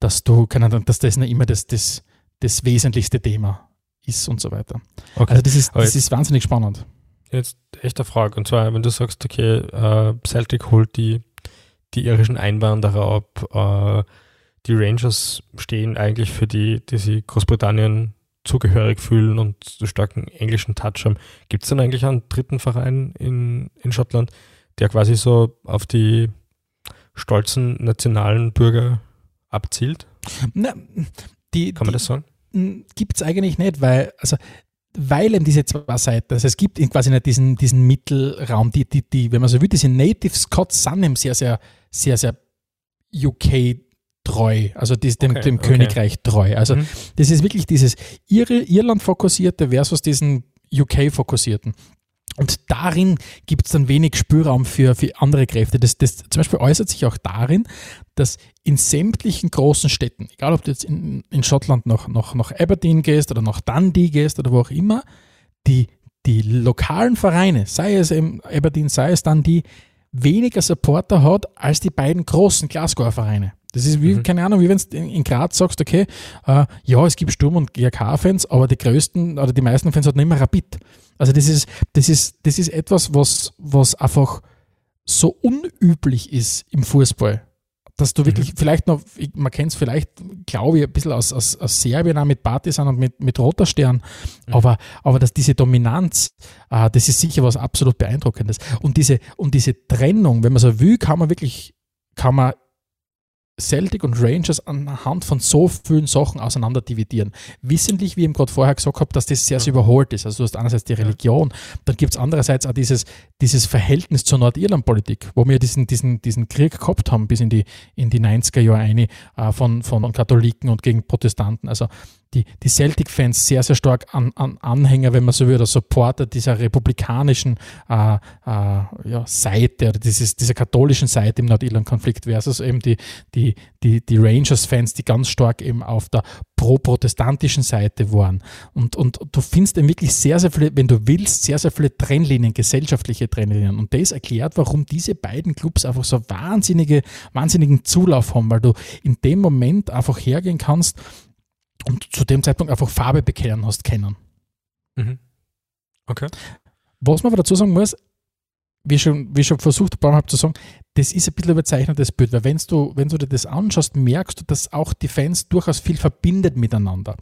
dass du, keine, dass das nicht immer das, das, das wesentlichste Thema ist und so weiter. Okay. Also das ist, das ist wahnsinnig spannend. Jetzt echt eine Frage, und zwar, wenn du sagst, okay, äh, Celtic holt die, die irischen Einwanderer ab, äh, die Rangers stehen eigentlich für die, die sie Großbritannien zugehörig fühlen und so starken englischen Touch haben. Gibt es denn eigentlich einen dritten Verein in, in Schottland, der quasi so auf die stolzen nationalen Bürger abzielt? Na, die, Kann man die, das sagen? Gibt es eigentlich nicht, weil, also weil eben diese zwei Seiten, also es gibt quasi nicht diesen, diesen Mittelraum, die, die, die, wenn man so will, diese Native Scots sind eben sehr, sehr, sehr, sehr UK treu, also dies, dem, okay, dem okay. Königreich treu. Also mhm. das ist wirklich dieses Irland fokussierte versus diesen UK fokussierten. Und darin gibt es dann wenig Spürraum für, für andere Kräfte. Das, das zum Beispiel äußert sich auch darin, dass in sämtlichen großen Städten, egal ob du jetzt in, in Schottland noch, noch, noch Aberdeen gehst oder noch Dundee gehst oder wo auch immer, die, die lokalen Vereine, sei es im Aberdeen, sei es Dundee, weniger Supporter hat als die beiden großen Glasgower Vereine. Das ist wie, mhm. keine Ahnung, wie wenn du in Graz sagst, okay, äh, ja, es gibt Sturm- und GRK-Fans, aber die größten oder die meisten Fans hat nicht mehr Rapid. Also das ist, das ist, das ist etwas, was, was einfach so unüblich ist im Fußball. Dass du wirklich, mhm. vielleicht noch, man kennt es vielleicht, glaube ich, ein bisschen aus, aus, aus Serbien auch mit Partisan und mit, mit Roter Stern, mhm. aber, aber dass diese Dominanz, äh, das ist sicher was absolut Beeindruckendes. Und diese, und diese Trennung, wenn man so will, kann man wirklich, kann man Celtic und Rangers anhand von so vielen Sachen auseinander dividieren. Wissentlich, wie ich gerade vorher gesagt habe, dass das sehr, sehr überholt ist. Also du hast einerseits die Religion, dann gibt es andererseits auch dieses, dieses Verhältnis zur Nordirland-Politik, wo wir diesen, diesen, diesen Krieg gehabt haben bis in die, in die 90er Jahre eine, äh, von, von Katholiken und gegen Protestanten. Also die, die Celtic-Fans sehr, sehr stark an, an, Anhänger, wenn man so will, oder Supporter dieser republikanischen äh, äh, ja, Seite oder dieses, dieser katholischen Seite im Nordirland-Konflikt versus eben die, die, die, die Rangers-Fans, die ganz stark eben auf der pro-protestantischen Seite waren. Und, und du findest eben wirklich sehr, sehr viele, wenn du willst, sehr, sehr viele Trennlinien, gesellschaftliche Trennlinien. Und das erklärt, warum diese beiden Clubs einfach so wahnsinnige, wahnsinnigen Zulauf haben, weil du in dem Moment einfach hergehen kannst und zu dem Zeitpunkt einfach Farbe bekehren hast kennen. Mhm. Okay. Was man aber dazu sagen muss, wie schon, wie schon versucht, Mal zu sagen, das ist ein bisschen überzeichnetes Bild, weil wenn du, wenn du dir das anschaust, merkst du, dass auch die Fans durchaus viel verbindet miteinander.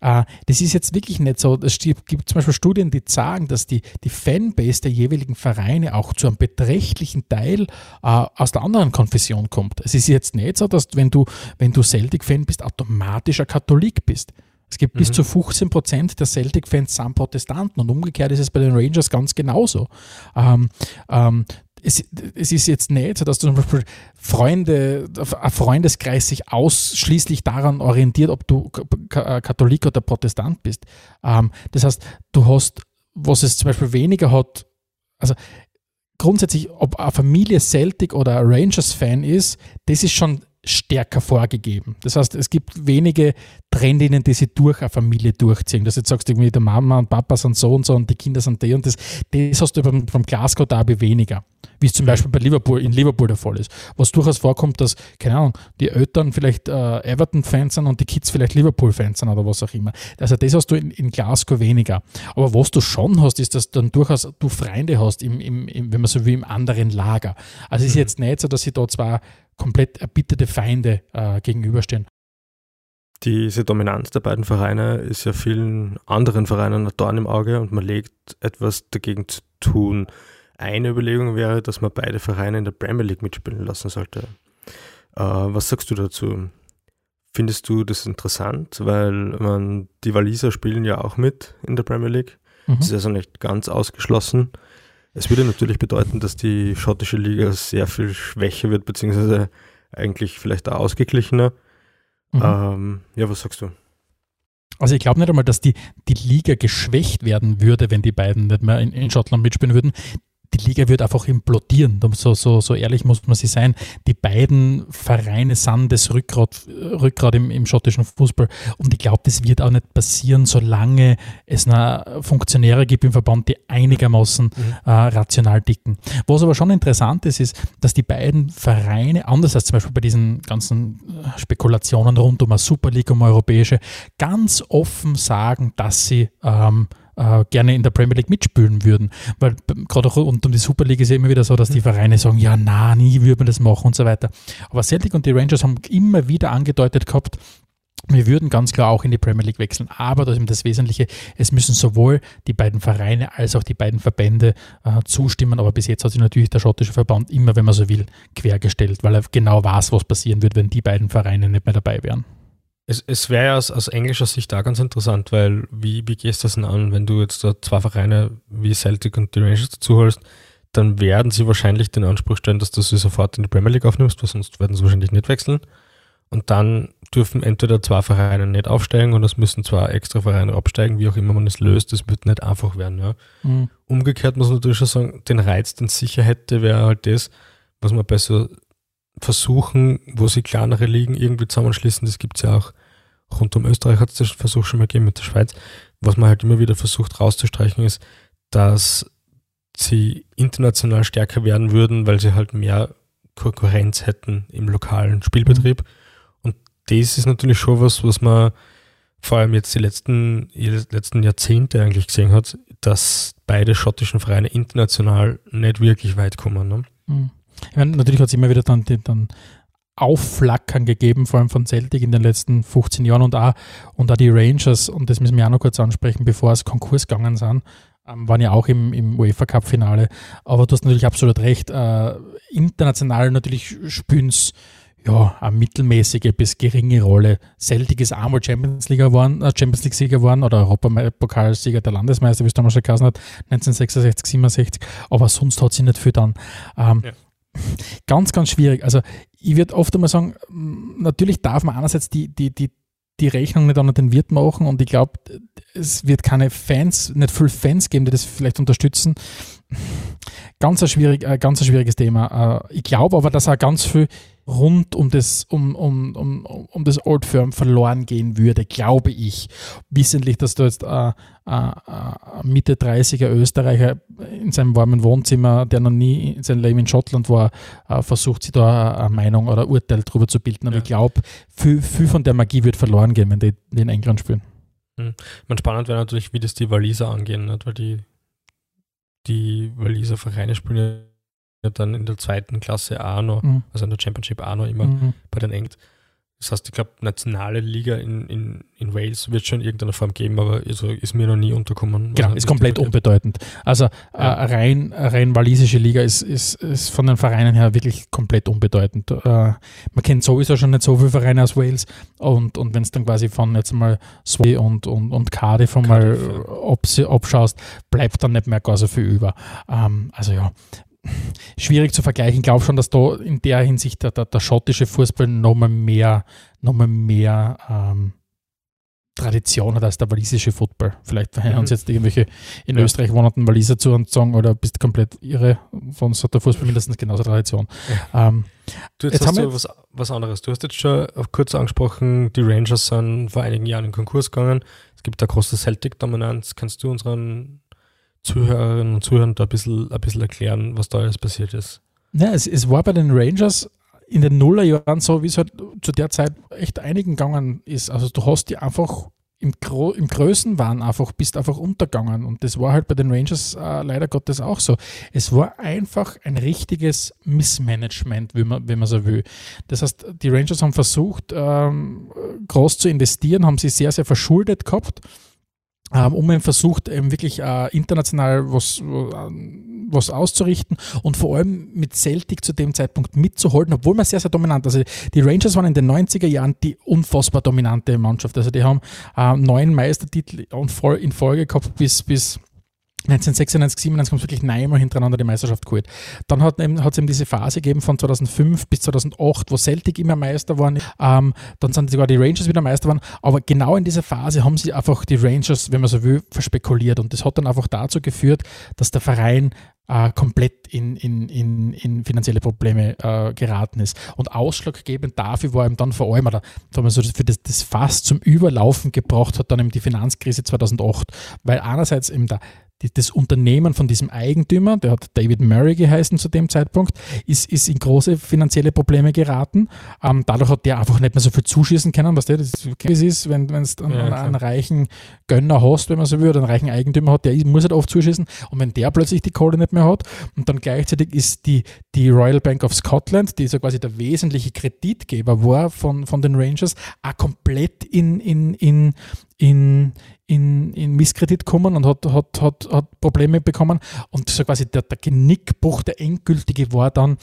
Äh, das ist jetzt wirklich nicht so. Es gibt zum Beispiel Studien, die sagen, dass die, die Fanbase der jeweiligen Vereine auch zu einem beträchtlichen Teil äh, aus der anderen Konfession kommt. Es ist jetzt nicht so, dass wenn du, wenn du Celtic-Fan bist, automatisch ein Katholik bist. Es gibt mhm. bis zu 15 Prozent der Celtic-Fans sind Protestanten und umgekehrt ist es bei den Rangers ganz genauso. Ähm, ähm, es, es, ist jetzt nicht so, dass du zum Beispiel Freunde, ein Freundeskreis sich ausschließlich daran orientiert, ob du äh, Katholik oder Protestant bist. Ähm, das heißt, du hast, was es zum Beispiel weniger hat, also grundsätzlich, ob eine Familie Celtic oder Rangers-Fan ist, das ist schon stärker vorgegeben. Das heißt, es gibt wenige Trendinnen, die sie durch eine Familie durchziehen. Dass du jetzt sagst, irgendwie der Mama und Papa sind so und so und die Kinder sind die und das, das hast du beim, beim Glasgow Derby weniger. Wie es zum Beispiel bei Liverpool, in Liverpool der Fall ist. Was durchaus vorkommt, dass, keine Ahnung, die Eltern vielleicht äh, Everton-Fans sind und die Kids vielleicht Liverpool-Fans sind oder was auch immer. Also das hast du in, in Glasgow weniger. Aber was du schon hast, ist, dass du dann durchaus du Freunde hast, im, im, im, wenn man so will, im anderen Lager. Also es ist mhm. jetzt nicht so, dass sie da zwar komplett erbitterte Feinde äh, gegenüberstehen. Diese Dominanz der beiden Vereine ist ja vielen anderen Vereinen ein Dorn im Auge und man legt etwas dagegen zu tun. Eine Überlegung wäre, dass man beide Vereine in der Premier League mitspielen lassen sollte. Äh, was sagst du dazu? Findest du das interessant? Weil man, die Waliser spielen ja auch mit in der Premier League. Mhm. Das ist also nicht ganz ausgeschlossen. Es würde natürlich bedeuten, dass die schottische Liga sehr viel schwächer wird, beziehungsweise eigentlich vielleicht auch ausgeglichener. Mhm. Ähm, ja, was sagst du? Also ich glaube nicht einmal, dass die, die Liga geschwächt werden würde, wenn die beiden nicht mehr in, in Schottland mitspielen würden die Liga wird einfach implodieren. So, so, so ehrlich muss man sie sein. Die beiden Vereine sind das Rückgrat, Rückgrat im, im schottischen Fußball. Und ich glaube, das wird auch nicht passieren, solange es noch Funktionäre gibt im Verband, die einigermaßen mhm. äh, rational dicken. Was aber schon interessant ist, ist, dass die beiden Vereine, anders als zum Beispiel bei diesen ganzen äh, Spekulationen rund um eine Super League, um eine europäische, ganz offen sagen, dass sie ähm, äh, gerne in der Premier League mitspielen würden. Weil gerade auch rund um die Super League ist ja immer wieder so, dass die mhm. Vereine sagen, ja, na, nie würde man das machen und so weiter. Aber Celtic und die Rangers haben immer wieder angedeutet gehabt, wir würden ganz klar auch in die Premier League wechseln, aber das ist eben das Wesentliche, es müssen sowohl die beiden Vereine als auch die beiden Verbände äh, zustimmen, aber bis jetzt hat sich natürlich der schottische Verband immer, wenn man so will, quergestellt, weil er genau weiß, was passieren wird, wenn die beiden Vereine nicht mehr dabei wären. Es, es wäre ja aus, aus, englischer Sicht da ganz interessant, weil wie, wie gehst du das denn an, wenn du jetzt da zwei Vereine wie Celtic und die Rangers dazu holst, dann werden sie wahrscheinlich den Anspruch stellen, dass du sie sofort in die Premier League aufnimmst, weil sonst werden sie wahrscheinlich nicht wechseln. Und dann dürfen entweder zwei Vereine nicht aufsteigen oder es müssen zwei extra Vereine absteigen, wie auch immer man es löst, das wird nicht einfach werden. Ja. Mhm. Umgekehrt muss man natürlich schon sagen, den Reiz, den es sicher hätte, wäre halt das, was man bei so Versuchen, wo sie kleinere Ligen irgendwie zusammenschließen, das gibt es ja auch rund um Österreich hat es den Versuch schon mal gegeben mit der Schweiz, was man halt immer wieder versucht rauszustreichen ist, dass sie international stärker werden würden, weil sie halt mehr Konkurrenz hätten im lokalen Spielbetrieb. Mhm. Und das ist natürlich schon was, was man vor allem jetzt die letzten, die letzten Jahrzehnte eigentlich gesehen hat, dass beide schottischen Vereine international nicht wirklich weit kommen. Ne? Mhm. Ich meine, natürlich hat es immer wieder dann, dann Aufflackern gegeben, vor allem von Celtic in den letzten 15 Jahren und auch, und auch die Rangers, und das müssen wir auch noch kurz ansprechen, bevor es Konkurs gegangen sind, ähm, waren ja auch im, im UEFA Cup Finale. Aber du hast natürlich absolut recht, äh, international natürlich spielen es ja, eine mittelmäßige bis geringe Rolle. Celtic ist einmal Champions League geworden, äh, Champions League Sieger geworden oder Europapokalsieger der Landesmeister, wie es damals schon geheißen hat, 1966, 67, aber sonst hat sie nicht viel dann. Ähm, ja. Ganz, ganz schwierig. Also ich würde oft einmal sagen, natürlich darf man einerseits die, die, die, die Rechnung nicht an den Wirt machen und ich glaube, es wird keine Fans, nicht viele Fans geben, die das vielleicht unterstützen. Ganz ein, schwierig, äh, ganz ein schwieriges Thema. Äh, ich glaube aber, dass auch ganz viel rund um das, um, um, um, um das Old Firm verloren gehen würde, glaube ich. Wissentlich, dass du jetzt äh, äh, äh Mitte 30er Österreicher in seinem warmen Wohnzimmer, der noch nie in seinem Leben in Schottland war, äh, versucht, sich da eine Meinung oder Urteil darüber zu bilden. Aber ja. ich glaube, viel, viel von der Magie wird verloren gehen, wenn die, in England spielen. Hm. Man spannend wäre natürlich, wie das die Waliser angehen, nicht? weil die, die Waliser Vereine spielen ja dann in der zweiten Klasse auch noch, mhm. also in der Championship auch noch immer mhm. bei den Engt. Das heißt, ich glaube, nationale Liga in, in, in Wales wird schon in irgendeiner Form geben, aber also ist mir noch nie unterkommen. Genau, ist komplett unbedeutend. Also ja. äh, rein, rein walisische Liga ist, ist, ist von den Vereinen her wirklich komplett unbedeutend. Äh, man kennt sowieso schon nicht so viele Vereine aus Wales und, und wenn es dann quasi von jetzt mal Sway und, und, und Cardiff, Cardiff mal abschaust, bleibt dann nicht mehr gar so viel über. Ähm, also ja, schwierig zu vergleichen. Ich glaube schon, dass da in der Hinsicht der, der, der schottische Fußball nochmal mehr, noch mal mehr ähm, Tradition hat als der walisische Football. Vielleicht mhm. uns jetzt irgendwelche in ja. Österreich wohnenden Waliser zu und sagen, oder bist du komplett irre, sonst hat der Fußball mindestens genauso Tradition. Ja. Ähm, du, jetzt, jetzt hast du was, was anderes. Du hast jetzt schon kurz angesprochen, die Rangers sind vor einigen Jahren in Konkurs gegangen. Es gibt da große Celtic-Dominanz. Kannst du unseren Zuhörerinnen und Zuhörern da ein bisschen, ein bisschen erklären, was da alles passiert ist? Ja, es, es war bei den Rangers in den Nullerjahren so, wie es halt zu der Zeit echt einigen gegangen ist. Also du hast die einfach im, Gro im Größenwahn einfach, bist einfach untergegangen. Und das war halt bei den Rangers äh, leider Gottes auch so. Es war einfach ein richtiges Missmanagement, wenn man, wenn man so will. Das heißt, die Rangers haben versucht, ähm, groß zu investieren, haben sie sehr, sehr verschuldet gehabt ähm, um versucht, eben wirklich äh, international was, was auszurichten und vor allem mit Celtic zu dem Zeitpunkt mitzuhalten, obwohl man sehr, sehr dominant, also die Rangers waren in den 90er Jahren die unfassbar dominante Mannschaft, also die haben äh, neun Meistertitel in Folge gehabt bis, bis 1996, 97 haben sie wirklich neunmal hintereinander die Meisterschaft geholt. Dann hat es eben diese Phase gegeben von 2005 bis 2008, wo Celtic immer Meister waren. Ähm, dann sind sogar die Rangers wieder Meister waren. Aber genau in dieser Phase haben sie einfach die Rangers, wenn man so will, verspekuliert. Und das hat dann einfach dazu geführt, dass der Verein äh, komplett in, in, in, in finanzielle Probleme äh, geraten ist. Und ausschlaggebend dafür war eben dann vor allem, oder wir so, für das, das Fass zum Überlaufen gebracht hat dann eben die Finanzkrise 2008, weil einerseits eben der die, das Unternehmen von diesem Eigentümer, der hat David Murray geheißen zu dem Zeitpunkt, ist, ist in große finanzielle Probleme geraten. Ähm, dadurch hat der einfach nicht mehr so viel zuschießen können, was der das ist, wenn du einen, ja, einen, reichen Gönner hast, wenn man so will, oder einen reichen Eigentümer hat, der muss halt oft zuschießen. Und wenn der plötzlich die Kohle nicht mehr hat und dann gleichzeitig ist die, die Royal Bank of Scotland, die so quasi der wesentliche Kreditgeber war von, von den Rangers, auch komplett in, in, in, in, in, in Misskredit gekommen und hat, hat, hat, hat Probleme bekommen. Und so quasi der, der Genickbruch, der endgültige war dann,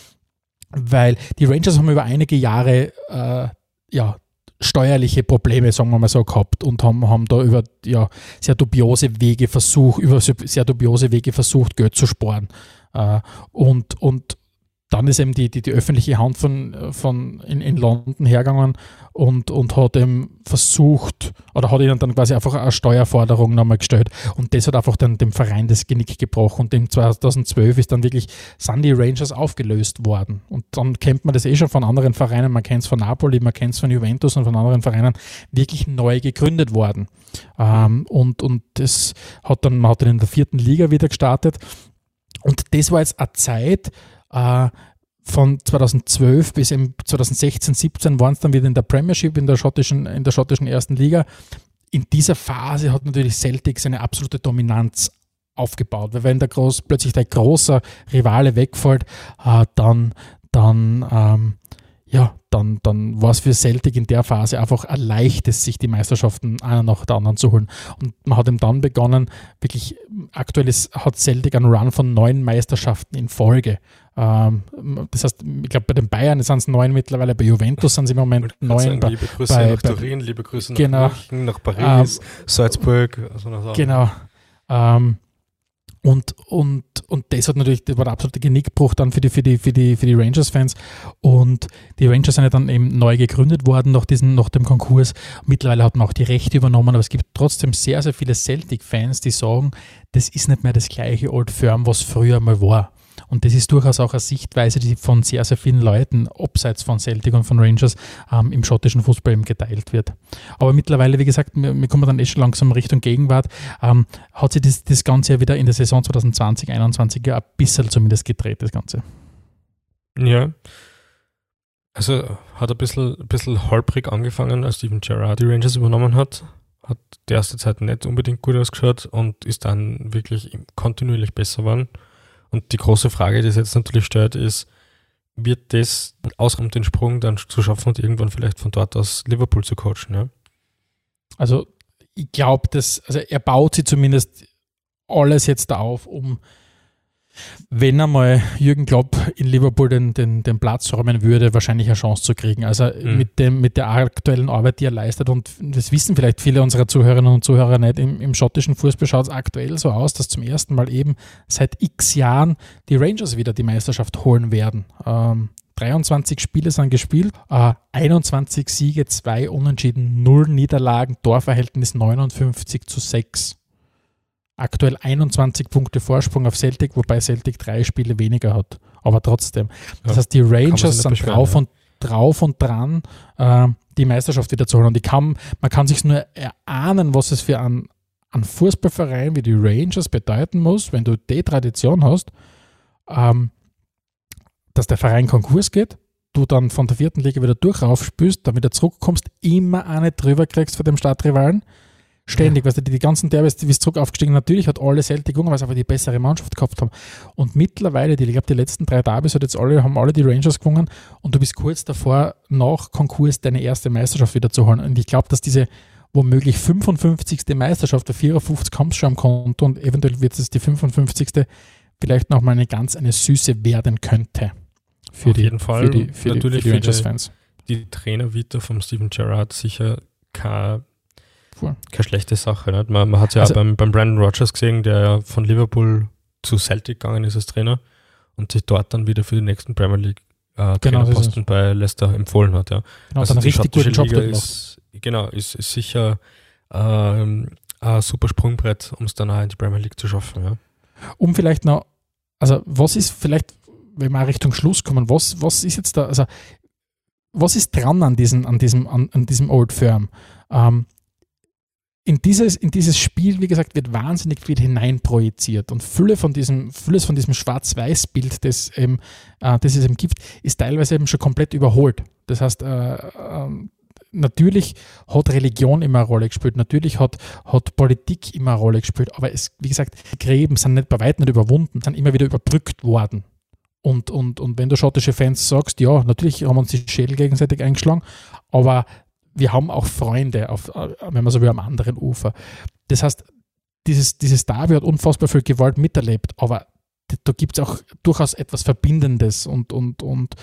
weil die Rangers haben über einige Jahre äh, ja, steuerliche Probleme, sagen wir mal so, gehabt und haben, haben da über ja, sehr dubiose Wege versucht, über sehr dubiose Wege versucht, Geld zu sparen. Äh, und, und dann ist eben die, die, die öffentliche Hand von, von in, in London hergegangen und, und hat eben versucht, oder hat ihnen dann quasi einfach eine Steuerforderung nochmal gestellt. Und das hat einfach dann dem Verein das Genick gebrochen. Und im 2012 ist dann wirklich, sind die Rangers aufgelöst worden. Und dann kennt man das eh schon von anderen Vereinen, man kennt es von Napoli, man kennt es von Juventus und von anderen Vereinen, wirklich neu gegründet worden. Ähm, und, und das hat dann, man hat dann in der vierten Liga wieder gestartet. Und das war jetzt eine Zeit, äh, von 2012 bis 2016, 17 waren es dann wieder in der Premiership, in der schottischen, in der schottischen ersten Liga. In dieser Phase hat natürlich Celtic seine absolute Dominanz aufgebaut. Weil wenn der groß, plötzlich der große Rivale wegfällt, äh, dann, dann ähm, ja, dann, dann war es für Celtic in der Phase einfach ein leichtes, sich die Meisterschaften einer nach der anderen zu holen. Und man hat ihm dann begonnen, wirklich, aktuell ist, hat Celtic einen Run von neun Meisterschaften in Folge. Ähm, das heißt, ich glaube, bei den Bayern sind es neun mittlerweile, bei Juventus sind sie im Moment neun. Bei, liebe Grüße bei, nach Turin, liebe Grüße genau, nach München, nach Paris, ähm, Salzburg. Also genau. Ähm, und, und, und das hat natürlich, das war der absolute Genickbruch dann für die, für die, für die, für die Rangers-Fans. Und die Rangers sind ja dann eben neu gegründet worden nach, diesen, nach dem Konkurs. Mittlerweile hat man auch die Rechte übernommen, aber es gibt trotzdem sehr, sehr viele Celtic-Fans, die sagen, das ist nicht mehr das gleiche Old Firm, was früher mal war. Und das ist durchaus auch eine Sichtweise, die von sehr, sehr vielen Leuten, abseits von Celtic und von Rangers, ähm, im schottischen Fußball eben geteilt wird. Aber mittlerweile, wie gesagt, wir, wir kommen dann eh schon langsam Richtung Gegenwart, ähm, hat sich das, das Ganze ja wieder in der Saison 2020, 2021 ja ein bisschen zumindest gedreht, das Ganze. Ja. Also hat ein bisschen, ein bisschen holprig angefangen, als Steven Gerrard die Rangers übernommen hat. Hat die erste Zeit nicht unbedingt gut ausgeschaut und ist dann wirklich kontinuierlich besser geworden. Und die große Frage, die es jetzt natürlich stellt, ist, wird das ausreichen, den Sprung dann zu schaffen und irgendwann vielleicht von dort aus Liverpool zu coachen? Ja? Also ich glaube, dass, also er baut sie zumindest alles jetzt auf, um wenn einmal Jürgen Klopp in Liverpool den, den, den Platz räumen würde, wahrscheinlich eine Chance zu kriegen. Also mhm. mit, dem, mit der aktuellen Arbeit, die er leistet, und das wissen vielleicht viele unserer Zuhörerinnen und Zuhörer nicht, im, im schottischen Fußball schaut es aktuell so aus, dass zum ersten Mal eben seit x Jahren die Rangers wieder die Meisterschaft holen werden. Ähm, 23 Spiele sind gespielt, äh, 21 Siege, 2 Unentschieden, 0 Niederlagen, Torverhältnis 59 zu 6 aktuell 21 Punkte Vorsprung auf Celtic, wobei Celtic drei Spiele weniger hat. Aber trotzdem. Das ja, heißt, die Rangers sind drauf, ja. und, drauf und dran, äh, die Meisterschaft wieder zu holen. Und kann, man kann sich nur erahnen, was es für einen, einen Fußballverein wie die Rangers bedeuten muss, wenn du die Tradition hast, ähm, dass der Verein Konkurs geht, du dann von der vierten Liga wieder durchraufspürst, dann wieder zurückkommst, immer eine drüber kriegst für den Stadtrivalen Ständig, ja. weißt du, die, die ganzen Derbys, die ist zurück aufgestiegen. Natürlich hat alle Celtic gewonnen, weil sie einfach die bessere Mannschaft gehabt haben. Und mittlerweile, die, ich glaube, die letzten drei Derbys hat jetzt alle, haben alle die Rangers gewonnen und du bist kurz davor, nach Konkurs deine erste Meisterschaft wieder zu holen. Und ich glaube, dass diese womöglich 55. Meisterschaft, der 54 kommt schon am Konto und eventuell wird es die 55. vielleicht nochmal eine ganz eine Süße werden könnte. Für Auf die, jeden Fall. Für die, für Natürlich die, für die Rangers-Fans. Die Trainer-Vita vom Steven Gerrard sicher kein Voll. Keine schlechte Sache. Nicht? Man, man hat es ja also, auch beim, beim Brandon Rogers gesehen, der ja von Liverpool zu Celtic gegangen ist als Trainer und sich dort dann wieder für die nächsten Premier League äh, genau, Trainerposten bei Leicester empfohlen hat. Ja. Genau, also dann richtig guten Job Liga ist, Genau, ist, ist sicher ähm, ein super Sprungbrett, um es dann auch in die Premier League zu schaffen. Ja. Um vielleicht noch, also was ist vielleicht, wenn wir Richtung Schluss kommen, was, was ist jetzt da, also was ist dran an, diesen, an, diesem, an, an diesem Old Firm? Ähm, in dieses, in dieses Spiel, wie gesagt, wird wahnsinnig viel hineinprojiziert und Fülle von diesem, diesem Schwarz-Weiß-Bild, das, ähm, äh, das es eben gibt, ist teilweise eben schon komplett überholt. Das heißt, äh, äh, natürlich hat Religion immer eine Rolle gespielt, natürlich hat, hat Politik immer eine Rolle gespielt, aber es, wie gesagt, die Gräben sind nicht bei weitem nicht überwunden, sind immer wieder überbrückt worden. Und, und, und wenn du schottische Fans sagst, ja, natürlich haben uns die Schädel gegenseitig eingeschlagen, aber wir haben auch Freunde, auf, wenn man so will, am anderen Ufer. Das heißt, dieses, dieses Derby hat unfassbar viel Gewalt miterlebt, aber da gibt es auch durchaus etwas Verbindendes und, und, und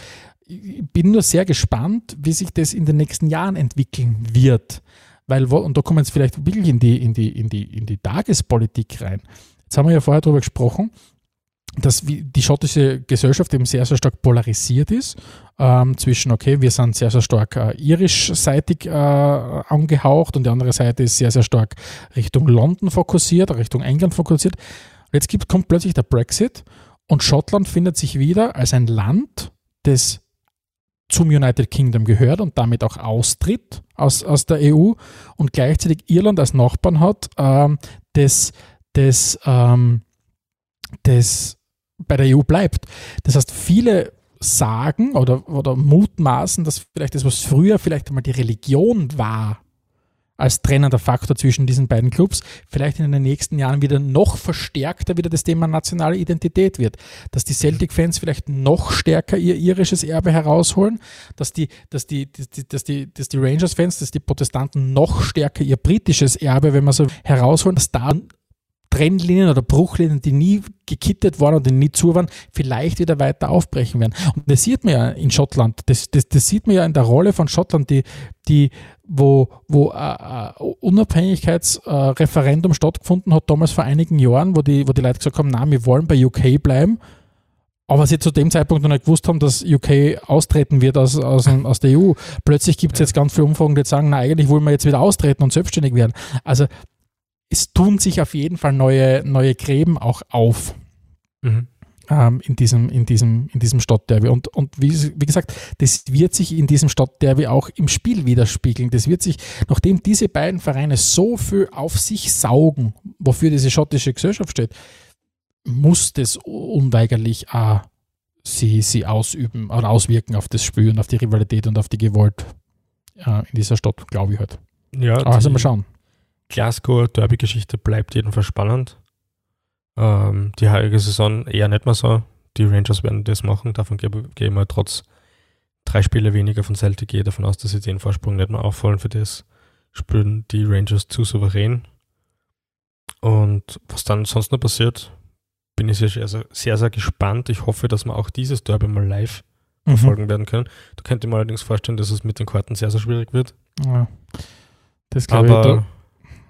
ich bin nur sehr gespannt, wie sich das in den nächsten Jahren entwickeln wird. Weil, und da kommen wir jetzt vielleicht wirklich in die, in die, in die, in die Tagespolitik rein. Jetzt haben wir ja vorher darüber gesprochen, dass die schottische Gesellschaft eben sehr, sehr stark polarisiert ist ähm, zwischen, okay, wir sind sehr, sehr stark äh, irischseitig äh, angehaucht und die andere Seite ist sehr, sehr stark Richtung London fokussiert, Richtung England fokussiert. Jetzt gibt, kommt plötzlich der Brexit und Schottland findet sich wieder als ein Land, das zum United Kingdom gehört und damit auch austritt aus, aus der EU und gleichzeitig Irland als Nachbarn hat, ähm, das, das, ähm, das bei der EU bleibt. Das heißt, viele sagen oder, oder mutmaßen, dass vielleicht das, was früher vielleicht einmal die Religion war, als trennender Faktor zwischen diesen beiden Clubs, vielleicht in den nächsten Jahren wieder noch verstärkter wieder das Thema nationale Identität wird. Dass die Celtic-Fans vielleicht noch stärker ihr irisches Erbe herausholen, dass die, dass die, dass die, dass die, die Rangers-Fans, dass die Protestanten noch stärker ihr britisches Erbe, wenn man so herausholen, dass da Trennlinien oder Bruchlinien, die nie gekittet waren und die nie zu waren, vielleicht wieder weiter aufbrechen werden. Und das sieht man ja in Schottland. Das, das, das sieht man ja in der Rolle von Schottland, die, die wo, wo äh, Unabhängigkeitsreferendum äh, stattgefunden hat, damals vor einigen Jahren, wo die, wo die Leute gesagt haben, na, wir wollen bei UK bleiben. Aber sie zu dem Zeitpunkt noch nicht gewusst haben, dass UK austreten wird aus, aus, aus der EU. Plötzlich gibt es jetzt ganz viele Umfragen, die sagen, na, eigentlich wollen wir jetzt wieder austreten und selbstständig werden. Also es tun sich auf jeden Fall neue, neue Gräben auch auf. Mhm. Ähm, in diesem, in diesem, in diesem Stadtderby. Und, und wie, wie gesagt, das wird sich in diesem Stadtderby auch im Spiel widerspiegeln. Das wird sich, nachdem diese beiden Vereine so viel auf sich saugen, wofür diese schottische Gesellschaft steht, muss das unweigerlich auch sie, sie ausüben oder auswirken auf das Spiel und auf die Rivalität und auf die Gewalt äh, in dieser Stadt, glaube ich halt. Ja, also mal schauen. Glasgow Derby-Geschichte bleibt jedenfalls spannend. Ähm, die heutige Saison eher nicht mehr so. Die Rangers werden das machen. Davon gehe ich mal trotz drei Spiele weniger von Celtic gehe davon aus, dass sie den Vorsprung nicht mehr auffallen. Für das spielen die Rangers zu souverän. Und was dann sonst noch passiert, bin ich sehr, sehr, sehr, sehr gespannt. Ich hoffe, dass wir auch dieses Derby mal live mhm. verfolgen werden können. Da könnte ich mir allerdings vorstellen, dass es mit den Karten sehr, sehr schwierig wird. Ja, das glaube ich. Aber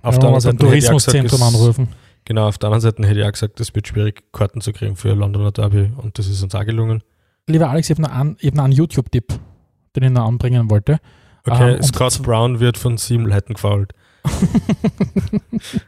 auf ja, der anderen Seite Tourismuszentrum anrufen. Genau, auf der anderen Seite hätte ich auch gesagt, es wird schwierig, Karten zu kriegen für Londoner Derby und das ist uns auch gelungen. Lieber Alex, ich habe noch einen, einen YouTube-Tipp, den ich noch anbringen wollte. Okay, ähm, Scott Brown wird von sieben Leuten gefault. <laughs>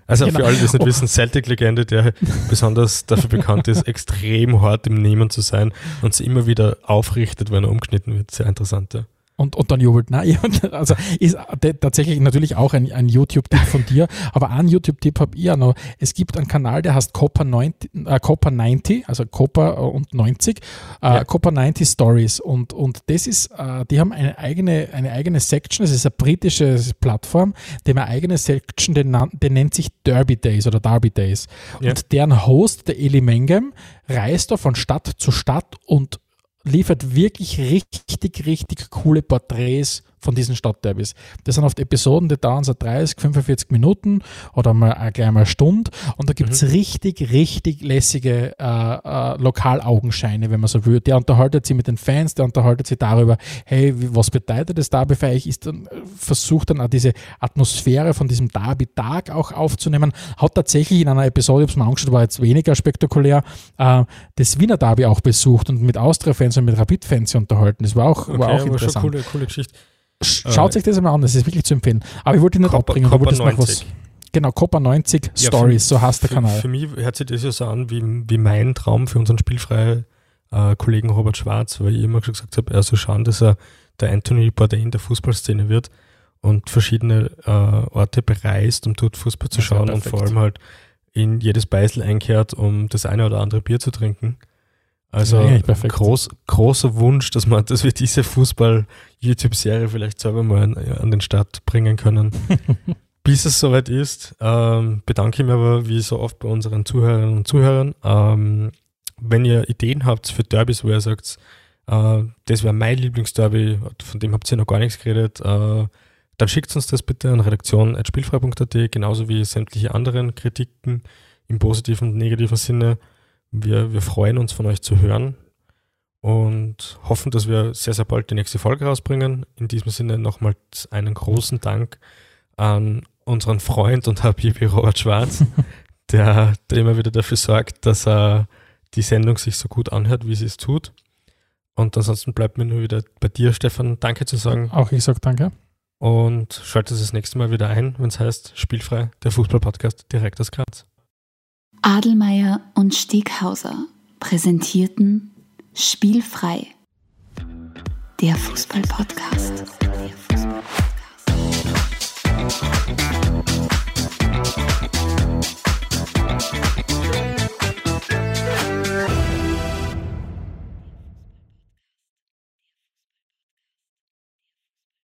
also genau. für alle, die es nicht wissen, Celtic-Legende, der besonders dafür bekannt ist, extrem hart im Nehmen zu sein und sie immer wieder aufrichtet, wenn er umgeschnitten wird. Sehr interessant, ja. Und, und dann jubelt. Nein, <laughs> also ist tatsächlich natürlich auch ein, ein YouTube-Tipp von dir, <laughs> aber einen YouTube-Tipp habe ich ja noch. Es gibt einen Kanal, der heißt Copper 90, äh, Copper 90 also Copper und 90, äh, ja. Copper 90 Stories. Und, und das ist, äh, die haben eine eigene, eine eigene Section, das ist eine britische Plattform, die haben eine eigene Section, die, die nennt sich Derby Days oder Derby Days. Ja. Und deren Host, der Eli Mengem, reist da von Stadt zu Stadt und liefert wirklich richtig, richtig coole Porträts von diesen Stadtderbys. Das sind oft Episoden, die dauern so 30, 45 Minuten oder mal äh, gleich mal eine Stunde und da gibt es mhm. richtig, richtig lässige äh, äh, Lokalaugenscheine, wenn man so will. Der unterhaltet sich mit den Fans, der unterhaltet sich darüber, hey, was bedeutet das Derby für euch? Ist dann, versucht dann auch diese Atmosphäre von diesem Derby-Tag auch aufzunehmen. Hat tatsächlich in einer Episode, ich habe es mir angeschaut, war jetzt weniger spektakulär, äh, das Wiener Derby auch besucht und mit Austria-Fans und mit Rapid-Fans unterhalten. Das war auch, okay, war auch interessant. Schon coole, coole Geschichte. Schaut äh, sich das einmal an, das ist wirklich zu empfehlen. Aber ich wollte ihn nicht Copper, abbringen, Copper du was. Genau, Copper 90 ja, Stories, so heißt der für, Kanal. Für mich hört sich das ja so an wie, wie mein Traum für unseren spielfreien äh, Kollegen Robert Schwarz, weil ich immer schon gesagt habe, er soll schauen, dass er der Anthony Bourdain der Fußballszene wird und verschiedene äh, Orte bereist, um dort Fußball zu schauen und vor allem halt in jedes Beisel einkehrt, um das eine oder andere Bier zu trinken. Also groß, großer Wunsch, dass, man, dass wir diese Fußball-YouTube-Serie vielleicht selber mal an, an, den Start bringen können. <laughs> Bis es soweit ist, ähm, bedanke ich mich aber wie so oft bei unseren Zuhörerinnen und Zuhörern. Ähm, wenn ihr Ideen habt für Derbys, wo ihr sagt, äh, das wäre mein Lieblingsderby, von dem habt ihr noch gar nichts geredet, äh, dann schickt uns das bitte an redaktion.spielfrei.at, genauso wie sämtliche anderen Kritiken im positiven und negativen Sinne. Wir, wir freuen uns von euch zu hören und hoffen, dass wir sehr, sehr bald die nächste Folge rausbringen. In diesem Sinne nochmals einen großen Dank an unseren Freund und <laughs> Habibi Robert Schwarz, <laughs> der, der immer wieder dafür sorgt, dass er die Sendung sich so gut anhört, wie sie es tut. Und ansonsten bleibt mir nur wieder bei dir, Stefan, Danke zu sagen. Auch ich sage danke. Und schaltet das nächste Mal wieder ein, wenn es heißt Spielfrei, der Fußballpodcast direkt aus Graz. Adelmeier und Steghauser präsentierten Spielfrei, der Fußballpodcast. Der Fußballpodcast.